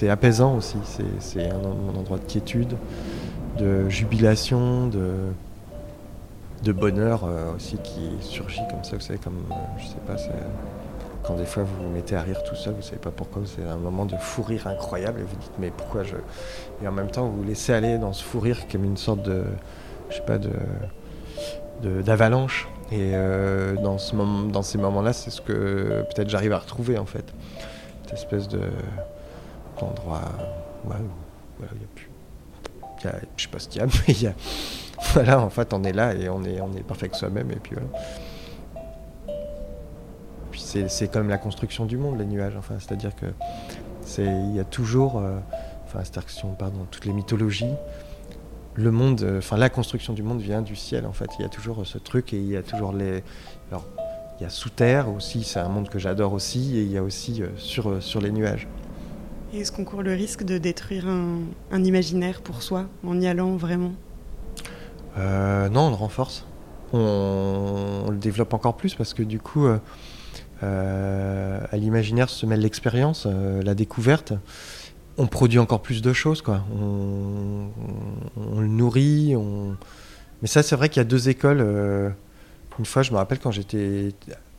[SPEAKER 25] C'est apaisant aussi. C'est, un, endroit de quiétude, de jubilation, de, de bonheur euh, aussi qui surgit comme ça. Vous savez, comme, euh, je sais pas, quand des fois vous vous mettez à rire tout seul, vous savez pas pourquoi, c'est un moment de fou rire incroyable et vous dites mais pourquoi je. Et en même temps, vous vous laissez aller dans ce fou rire comme une sorte de. Je sais pas, de- d'avalanche. Et euh, dans, ce moment, dans ces moments-là, c'est ce que peut-être j'arrive à retrouver en fait. Cette espèce de d'endroit ouais, où il y a plus. y a- je sais pas ce qu'il y a, mais. Voilà, en fait, on est là et on est, on est parfait avec soi-même. Et puis voilà. Puis c'est, comme la construction du monde, les nuages. Enfin, c'est-à-dire que c'est, il y a toujours. euh, enfin, c'est-à-dire que si on part dans toutes les mythologies, le monde, euh, enfin, la construction du monde vient du ciel, en fait. Il y a toujours euh, ce truc et il y a toujours les. Alors, il y a sous terre aussi, c'est un monde que j'adore aussi, et il y a aussi sur, sur les nuages.
[SPEAKER 26] Est-ce qu'on court le risque de détruire un, imaginaire pour soi en y allant vraiment
[SPEAKER 25] Euh, non, on le renforce. On, le développe encore plus parce que du coup, euh, euh, à l'imaginaire se mêle l'expérience, la découverte. On produit encore plus de choses, quoi. On, on- le nourrit. Mais ça, c'est vrai qu'il y a deux écoles. Une fois, je me rappelle quand j'étais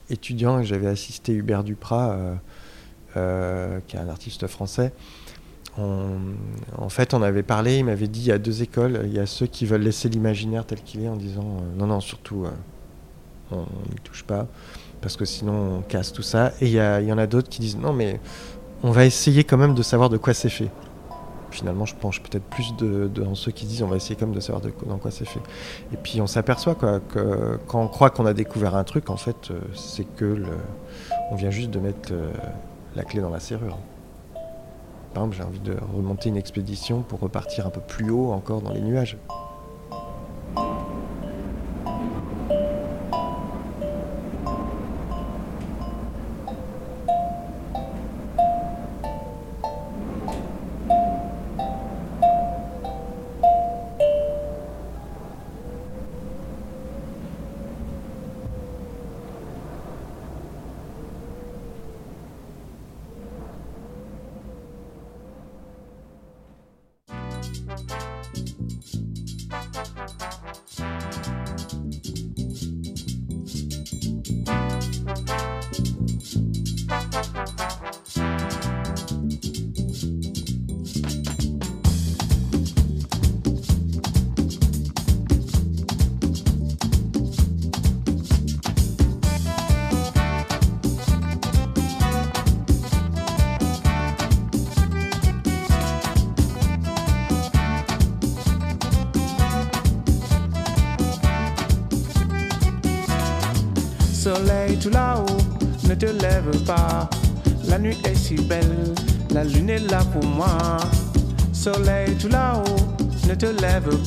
[SPEAKER 25] étudiant et j'avais assisté Hubert Duprat, euh, qui est un artiste français. En fait, on avait parlé, il m'avait dit il y a deux écoles. Il y a ceux qui veulent laisser l'imaginaire tel qu'il est en disant euh, non, non, surtout, euh, on n'y touche pas, parce que sinon on casse tout ça. Et il y, en a d'autres qui disent non, mais on va essayer quand même de savoir de quoi c'est fait. Finalement, je penche peut-être plus de, dans ceux qui disent on va essayer quand même de savoir de, dans quoi c'est fait. Et puis on s'aperçoit que quand on croit qu'on a découvert un truc, en fait, c'est que on vient juste de mettre la clé dans la serrure. Par exemple, j'ai envie de remonter une expédition pour repartir un peu plus haut encore dans les nuages.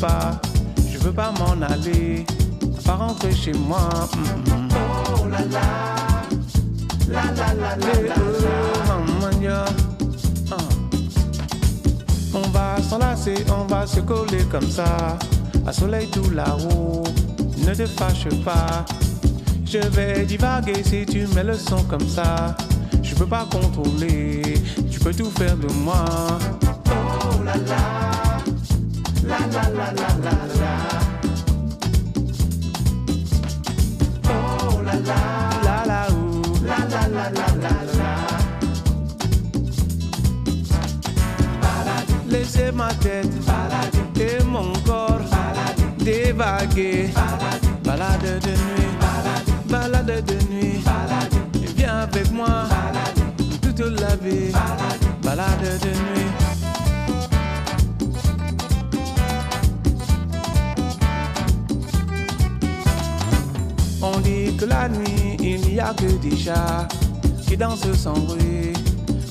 [SPEAKER 27] Pas. Je veux pas m'en aller, pas rentrer chez moi. Mm, mm. Oh la la, la la la la la, maman, ya. Ah. On va s'enlacer, on va se coller comme ça. À soleil tout là-haut, ne te fâche pas. Je vais divaguer si tu mets le son comme ça. Je peux pas contrôler, tu peux tout faire de moi. Oh la la, la la la la la la. Oh la la, la la ouh, la la la la la la. Laissez ma tête et mon corps dévaguer. Balade de nuit, balade de nuit. Viens avec moi toute la vie. Balade de nuit. Que la nuit, il n'y a que des chats qui dansent sans bruit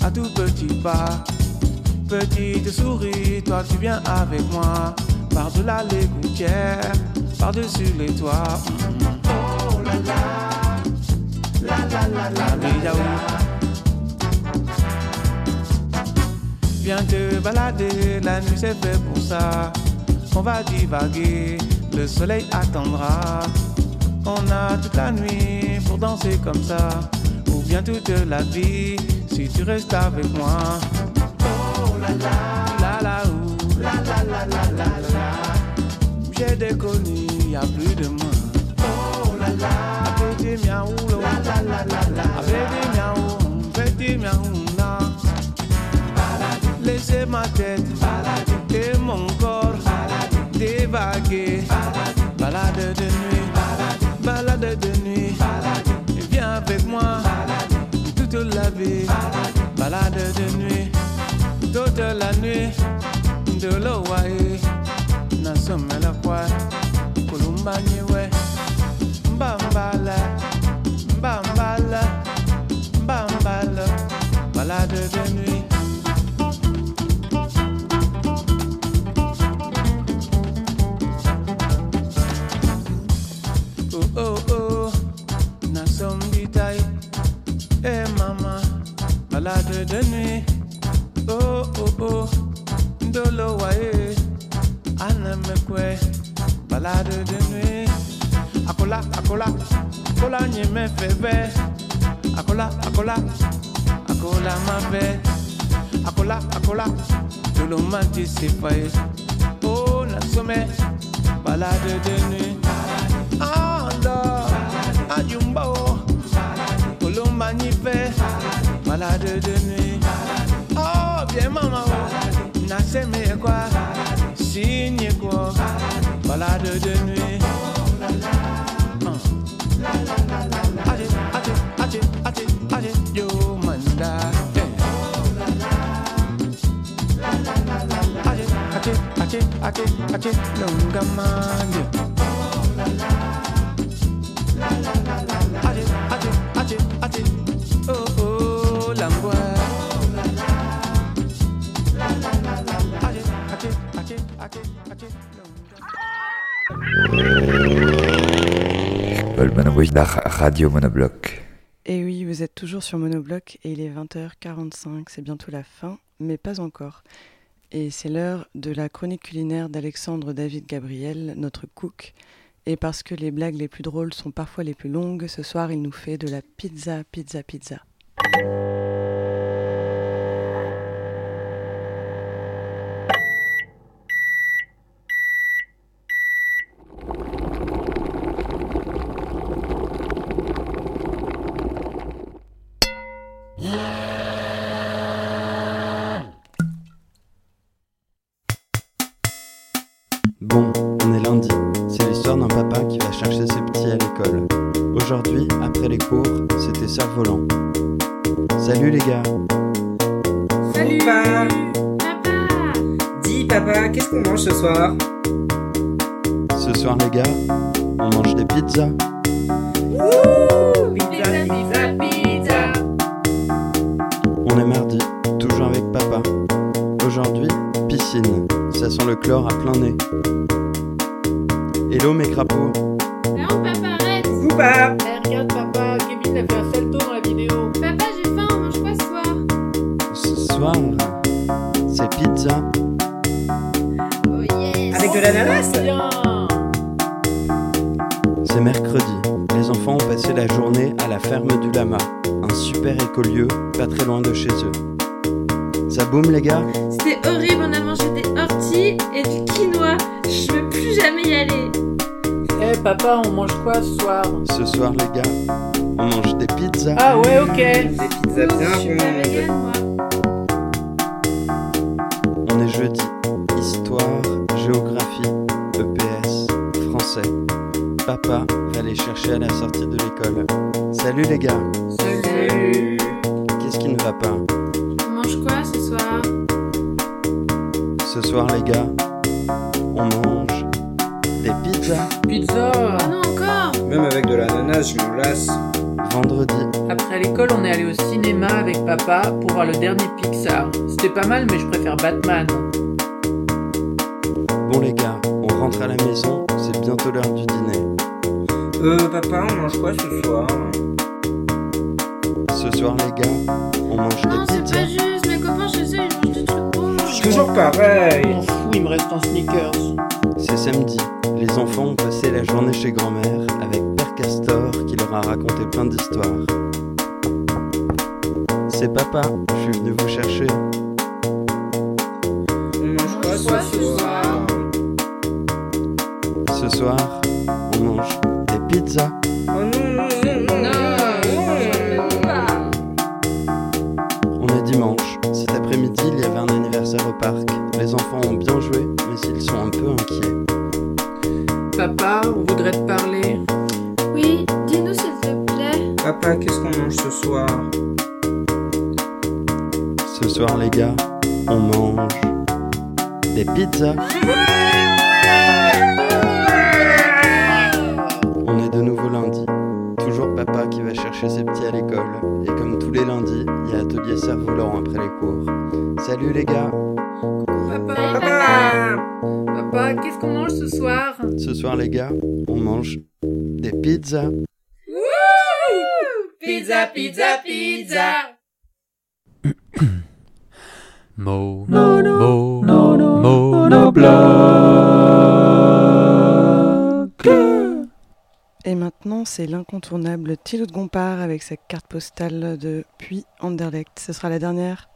[SPEAKER 27] à tout petit pas. Petite souris, toi tu viens avec moi par-delà les gouttières, par-dessus les toits. Oh la, la la la la la la. Viens te balader, la nuit c'est fait pour ça. On va divaguer, le soleil attendra. On a toute la nuit pour danser comme ça, ou bien toute la vie si tu restes avec moi. Oh la la, la la ouh, la la la la la la. J'ai déconné, y a plus de moi. Oh la la, petit miaou, la la la la la. Petit miaou, petit miaou, na. Laissez ma tête et mon corps dévaguer. Balade de nuit, de nuit. Viens avec moi toute la vie. Balade de nuit, toute la nuit. De l'Hawaii, nasomela kwa kulumba nyiwe. Balade de nuit. Akola, akola, akola nyeme febe. Akola, akola, akola mabe. Akola, akola, tolo manti sepaye. Oh, nasome, balade de nuit. Anda, ayumbo, kolomba nyipe, balade de nuit. Oh, bien maman, oh, naseme quoi, signe quoi, balade de nuit. Aje, aje, aje, aje, aje, yo manda. eh. Aje, aje, aje, aje, aje, longa mande.
[SPEAKER 5] Paul la ra- radio Monobloc.
[SPEAKER 26] Et oui, vous êtes toujours sur Monobloc et il est 20h45, c'est bientôt la fin, mais pas encore. Et c'est l'heure de la chronique culinaire d'Alexandre David Gabriel, notre cook. Et parce que les blagues les plus drôles sont parfois les plus longues, ce soir il nous fait de la pizza, pizza, pizza.
[SPEAKER 28] Et
[SPEAKER 6] maintenant, c'est l'incontournable Thilo de Gompard avec sa carte postale de Puy Anderlecht. Ce sera la dernière.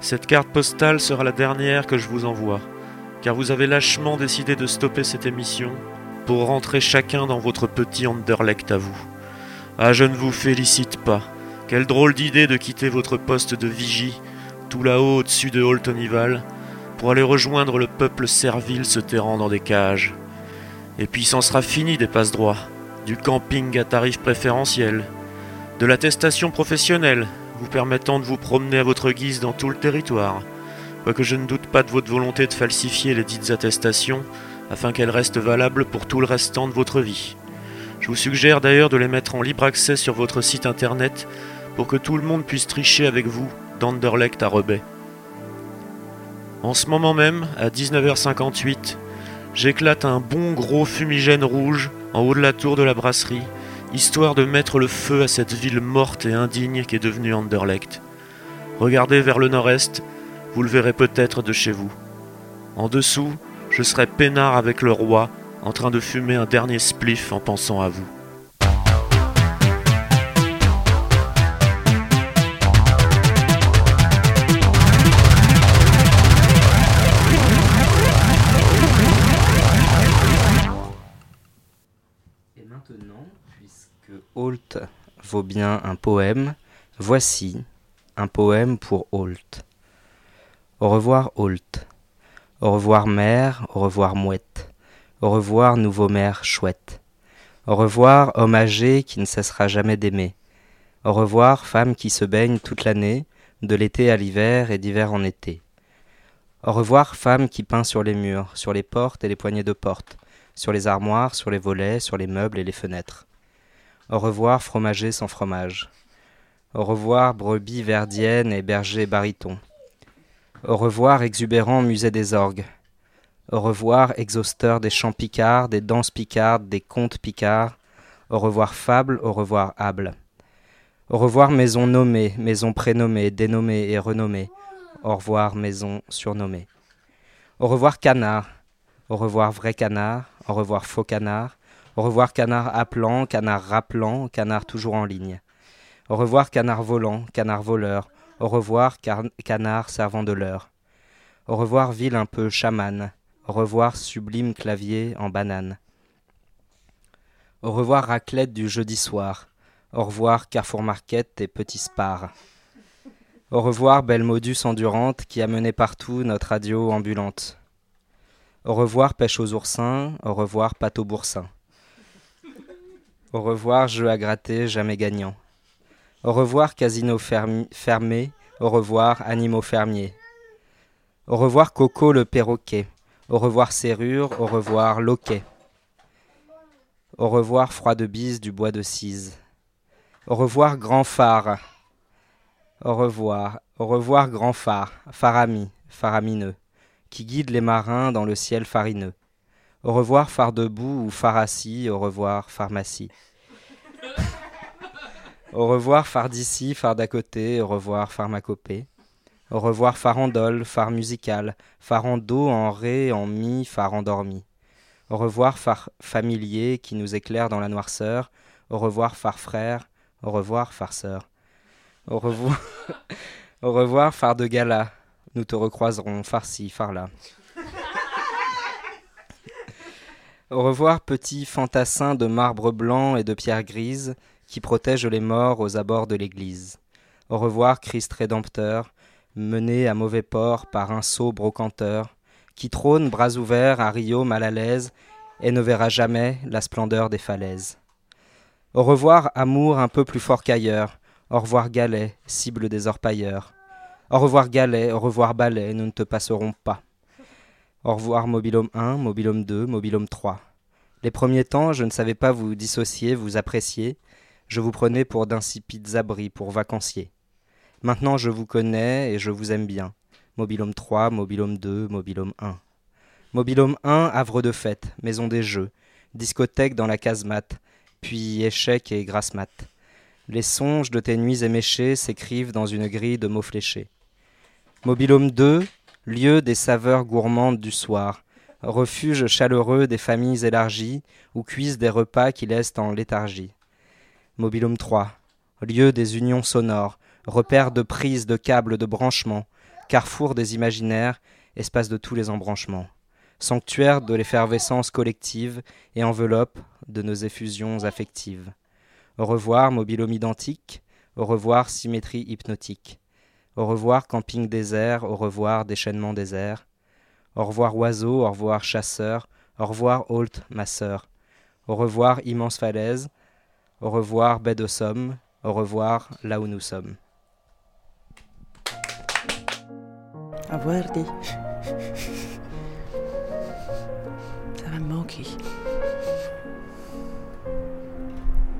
[SPEAKER 29] Cette carte postale sera la dernière que je vous envoie, car vous avez lâchement décidé de stopper cette émission pour rentrer chacun dans votre petit Anderlecht à vous. Ah, je ne vous félicite pas. Quelle drôle d'idée de quitter votre poste de vigie, tout là-haut au-dessus de Holtonival, pour aller rejoindre le peuple servile se terrant dans des cages. Et puis s'en sera fini des passe-droits, du camping à tarif préférentiel, de l'attestation professionnelle, vous permettant de vous promener à votre guise dans tout le territoire, quoique je ne doute pas de votre volonté de falsifier les dites attestations afin qu'elles restent valables pour tout le restant de votre vie. Je vous suggère d'ailleurs de les mettre en libre accès sur votre site internet pour que tout le monde puisse tricher avec vous d'Anderlecht à Rebet. En ce moment même, à 19h58, j'éclate un bon gros fumigène rouge en haut de la tour de la brasserie, histoire de mettre le feu à cette ville morte et indigne qui est devenue Anderlecht. Regardez vers le nord-est, vous le verrez peut-être de chez vous. En dessous, je serai peinard avec le roi, en train de fumer un dernier spliff en pensant à vous.
[SPEAKER 9] Holt vaut bien un poème, voici un poème pour Holt. Au revoir Holt. Au revoir mère, au revoir mouette. Au revoir, nouveau maire chouette. Au revoir, homme âgé qui ne cessera jamais d'aimer. Au revoir, femme qui se baigne toute l'année, de l'été à l'hiver et d'hiver en été. Au revoir, femme qui peint sur les murs, sur les portes et les poignées de porte, sur les armoires, sur les volets, sur les meubles et les fenêtres. Au revoir, fromager sans fromage. Au revoir, brebis verdienne et berger baryton. Au revoir, exubérant musée des orgues. Au revoir, exhausteur des chants picards, des danses picardes, des contes picards. Au revoir, fable, au revoir, able. Au revoir, maison nommée, maison prénommée, dénommée et renommée. Au revoir, maison surnommée. Au revoir, canard. Au revoir, vrai canard. Au revoir, faux canard. Au revoir, canard appelant, canard rappelant, canard toujours en ligne. Au revoir, canard volant, canard voleur. Au revoir, canard servant de l'heure. Au revoir, ville un peu chamane. Au revoir, sublime clavier en banane. Au revoir, raclette du jeudi soir. Au revoir, Carrefour Market et Petit Spar. Au revoir, belle modus endurante qui a mené partout notre radio ambulante. Au revoir, pêche aux oursins. Au revoir, pâte aux boursins. Au revoir, jeu à gratter, jamais gagnant. Au revoir, casino fermé. Au revoir, animaux fermiers. Au revoir, Coco le perroquet. Au revoir, serrure. Au revoir, loquet. Au revoir, froid de bise du bois de cise. Au revoir, grand phare. Au revoir, au revoir, grand phare, farami, faramineux, qui guide les marins dans le ciel farineux. Au revoir, phare debout ou phare assis, au revoir, pharmacie. Au revoir, phare d'ici, phare d'à côté, au revoir, pharmacopée. Au revoir, farandole, phare musical, phare en ré, en mi, phare endormi. Au revoir, phare familier qui nous éclaire dans la noirceur. Au revoir, phare frère. Au revoir, farceur. Au revoir, au revoir, phare de gala. Nous te recroiserons, farci, phare là. Au revoir, petit fantassin de marbre blanc et de pierre grise qui protège les morts aux abords de l'église. Au revoir, Christ rédempteur, mené à mauvais port par un sot brocanteur, qui trône bras ouverts à Rio mal à l'aise et ne verra jamais la splendeur des falaises. Au revoir, amour un peu plus fort qu'ailleurs. Au revoir, galet, cible des orpailleurs. Au revoir, galet, au revoir, balai, nous ne te passerons pas. Au revoir, mobilhome 1, mobilhome 2, mobilhome 3. Les premiers temps, je ne savais pas vous dissocier, vous apprécier. Je vous prenais pour d'insipides abris, pour vacanciers. Maintenant, je vous connais et je vous aime bien. Mobilhome 3, mobilhome 2, mobilhome 1. Mobilhome 1, havre de fête, maison des jeux, discothèque dans la casemate, puis échec et grasse mat. Les songes de tes nuits éméchées s'écrivent dans une grille de mots fléchés. Mobilhome 2, lieu des saveurs gourmandes du soir, refuge chaleureux des familles élargies, où cuisent des repas qui laissent en léthargie. Mobilhome 3, lieu des unions sonores, repère de prises, de câbles, de branchements, carrefour des imaginaires, espace de tous les embranchements, sanctuaire de l'effervescence collective et enveloppe de nos effusions affectives. Au revoir, mobilhome identique, au revoir, symétrie hypnotique. Au revoir, camping désert, au revoir, déchaînement désert. Au revoir, oiseau, au revoir, chasseur, au revoir, Holt, ma sœur. Au revoir, immense falaise, au revoir, baie de Somme, au revoir, là où nous sommes.
[SPEAKER 6] Dis. Ça va me manquer.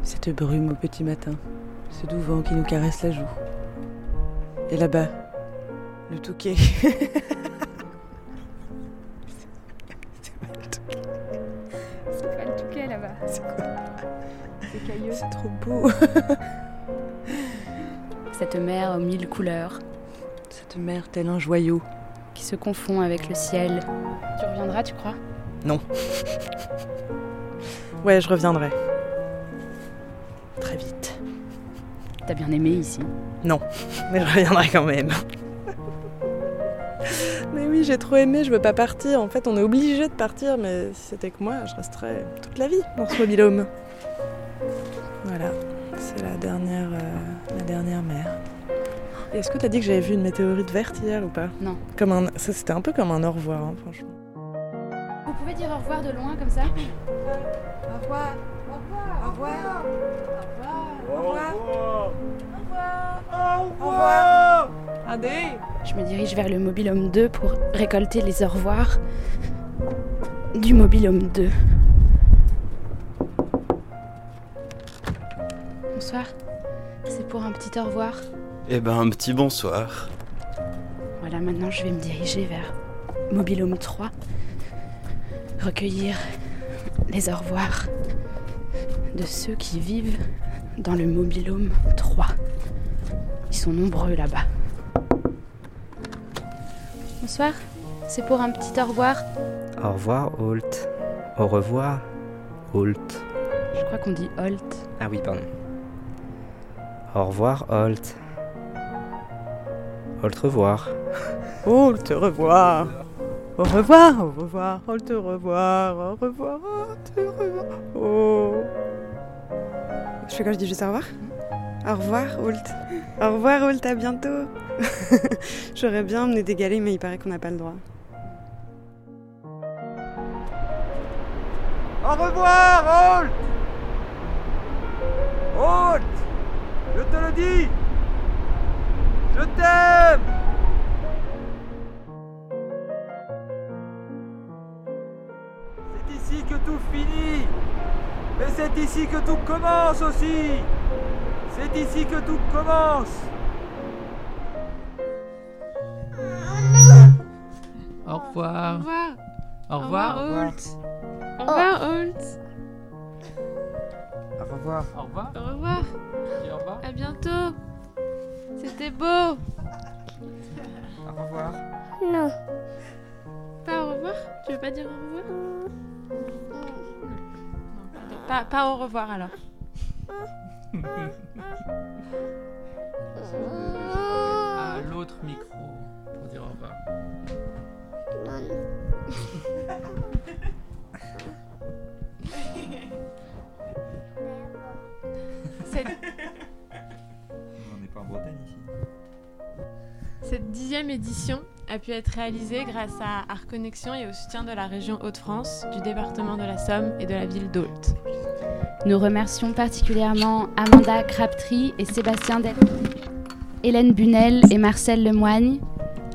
[SPEAKER 6] Cette brume au petit matin, ce doux vent qui nous caresse la joue. Et là-bas, le touquet.
[SPEAKER 8] C'est pas le touquet là-bas.
[SPEAKER 6] C'est quoi
[SPEAKER 8] C'est cailleux.
[SPEAKER 6] C'est trop beau.
[SPEAKER 8] Cette mer aux mille couleurs.
[SPEAKER 6] Cette mer tel un joyau.
[SPEAKER 8] Qui se confond avec le ciel. Tu reviendras, tu crois?
[SPEAKER 6] Non. Ouais, je reviendrai.
[SPEAKER 8] T'as bien aimé ici
[SPEAKER 6] Non, mais je reviendrai quand même. mais oui, j'ai trop aimé, je veux pas partir. En fait, on est obligé de partir, mais si c'était que moi, je resterais toute la vie dans ce mobilhome. Voilà, c'est la dernière, euh, la dernière mer. Et Est-ce que t'as dit que j'avais vu une météorite verte hier ou pas?
[SPEAKER 8] Non.
[SPEAKER 6] Comme un, ça c'était un peu comme un au revoir, hein, franchement.
[SPEAKER 7] Vous
[SPEAKER 8] pouvez dire au revoir de loin comme ça?
[SPEAKER 6] Au revoir. Au revoir. Au revoir. Au revoir. Au revoir. Allez.
[SPEAKER 8] Je me dirige vers le mobilhome 2 pour récolter les au revoir du mobilhome 2. Bonsoir. C'est pour un petit au revoir.
[SPEAKER 26] Eh ben, un petit bonsoir.
[SPEAKER 8] Voilà, maintenant je vais me diriger vers mobilhome 3. Recueillir les au revoir de ceux qui vivent dans le mobilhome 3. Ils sont nombreux là-bas. Bonsoir. C'est pour un petit au revoir.
[SPEAKER 9] Au revoir, Holt. Au revoir, Holt.
[SPEAKER 8] Je crois qu'on dit Holt.
[SPEAKER 9] Ah oui, pardon. Au revoir, Holt. Holt, revoir.
[SPEAKER 6] Oh, te revoir. Au revoir, au revoir, au te revoir, au revoir, au te revoir. Oh. Je fais quoi Je dis juste au revoir Au revoir, Holt. Au revoir, Holt, à bientôt. J'aurais bien emmené des galets, mais il paraît qu'on n'a pas le droit.
[SPEAKER 30] Au revoir, Holt Holt Je te le dis Je t'aime C'est ici que tout finit Mais c'est ici que tout commence aussi C'est ici que tout commence
[SPEAKER 1] Au revoir.
[SPEAKER 7] Au revoir.
[SPEAKER 1] Au revoir.
[SPEAKER 7] Holt. Au revoir, Holt.
[SPEAKER 31] Au revoir.
[SPEAKER 1] Au revoir.
[SPEAKER 7] Au revoir.
[SPEAKER 1] Au revoir.
[SPEAKER 7] À bientôt. C'était beau.
[SPEAKER 31] Au revoir.
[SPEAKER 7] Non. Pas au revoir Tu veux pas dire au revoir? Pas, pas au revoir alors.
[SPEAKER 1] À l'autre micro pour dire au revoir.
[SPEAKER 7] Cette,
[SPEAKER 5] On n'est pas en Bretagne ici.
[SPEAKER 7] cette dixième édition a pu être réalisée grâce à Art Connexion et au soutien de la région Hauts-de-France, du département de la Somme et de la ville d'Ault.
[SPEAKER 8] Nous remercions particulièrement Amanda Crabtree et Sébastien Del, Hélène Bunel et Marcel Lemoigne,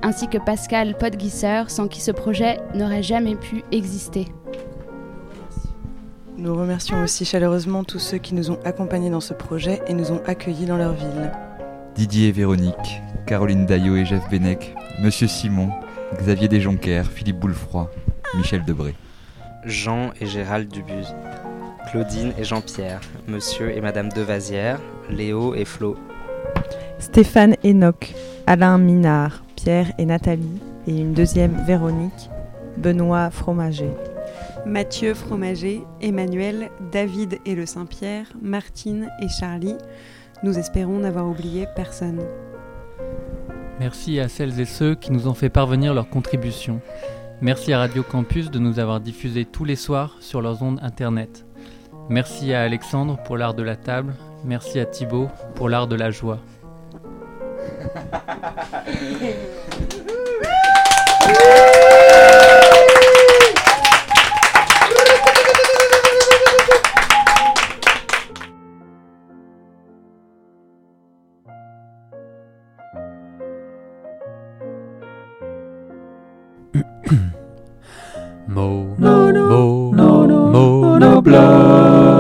[SPEAKER 8] ainsi que Pascal Podguisser, sans qui ce projet n'aurait jamais pu exister.
[SPEAKER 4] Nous remercions aussi chaleureusement tous ceux qui nous ont accompagnés dans ce projet et nous ont accueillis dans leur ville.
[SPEAKER 5] Didier et Véronique, Caroline Daillot et Jeff Benec, Monsieur Simon, Xavier Desjonquers, Philippe Boulefroy, Michel Debré.
[SPEAKER 9] Jean et Gérald Dubuse. Claudine et Jean-Pierre. Monsieur et Madame Devazière. Léo et Flo.
[SPEAKER 3] Stéphane Enoch, Alain Minard, Pierre et Nathalie, et une deuxième Véronique, Benoît Fromager.
[SPEAKER 4] Mathieu Fromager, Emmanuel, David et le Saint-Pierre, Martine et Charlie. Nous espérons n'avoir oublié personne.
[SPEAKER 1] Merci à celles et ceux qui nous ont fait parvenir leurs contributions. Merci à Radio Campus de nous avoir diffusé tous les soirs sur leurs ondes internet. Merci à Alexandre pour l'art de la table. Merci à Thibaut pour l'art de la joie. Mo,
[SPEAKER 32] Mono,
[SPEAKER 1] mo,
[SPEAKER 32] mono,
[SPEAKER 1] mono,
[SPEAKER 32] monobloc.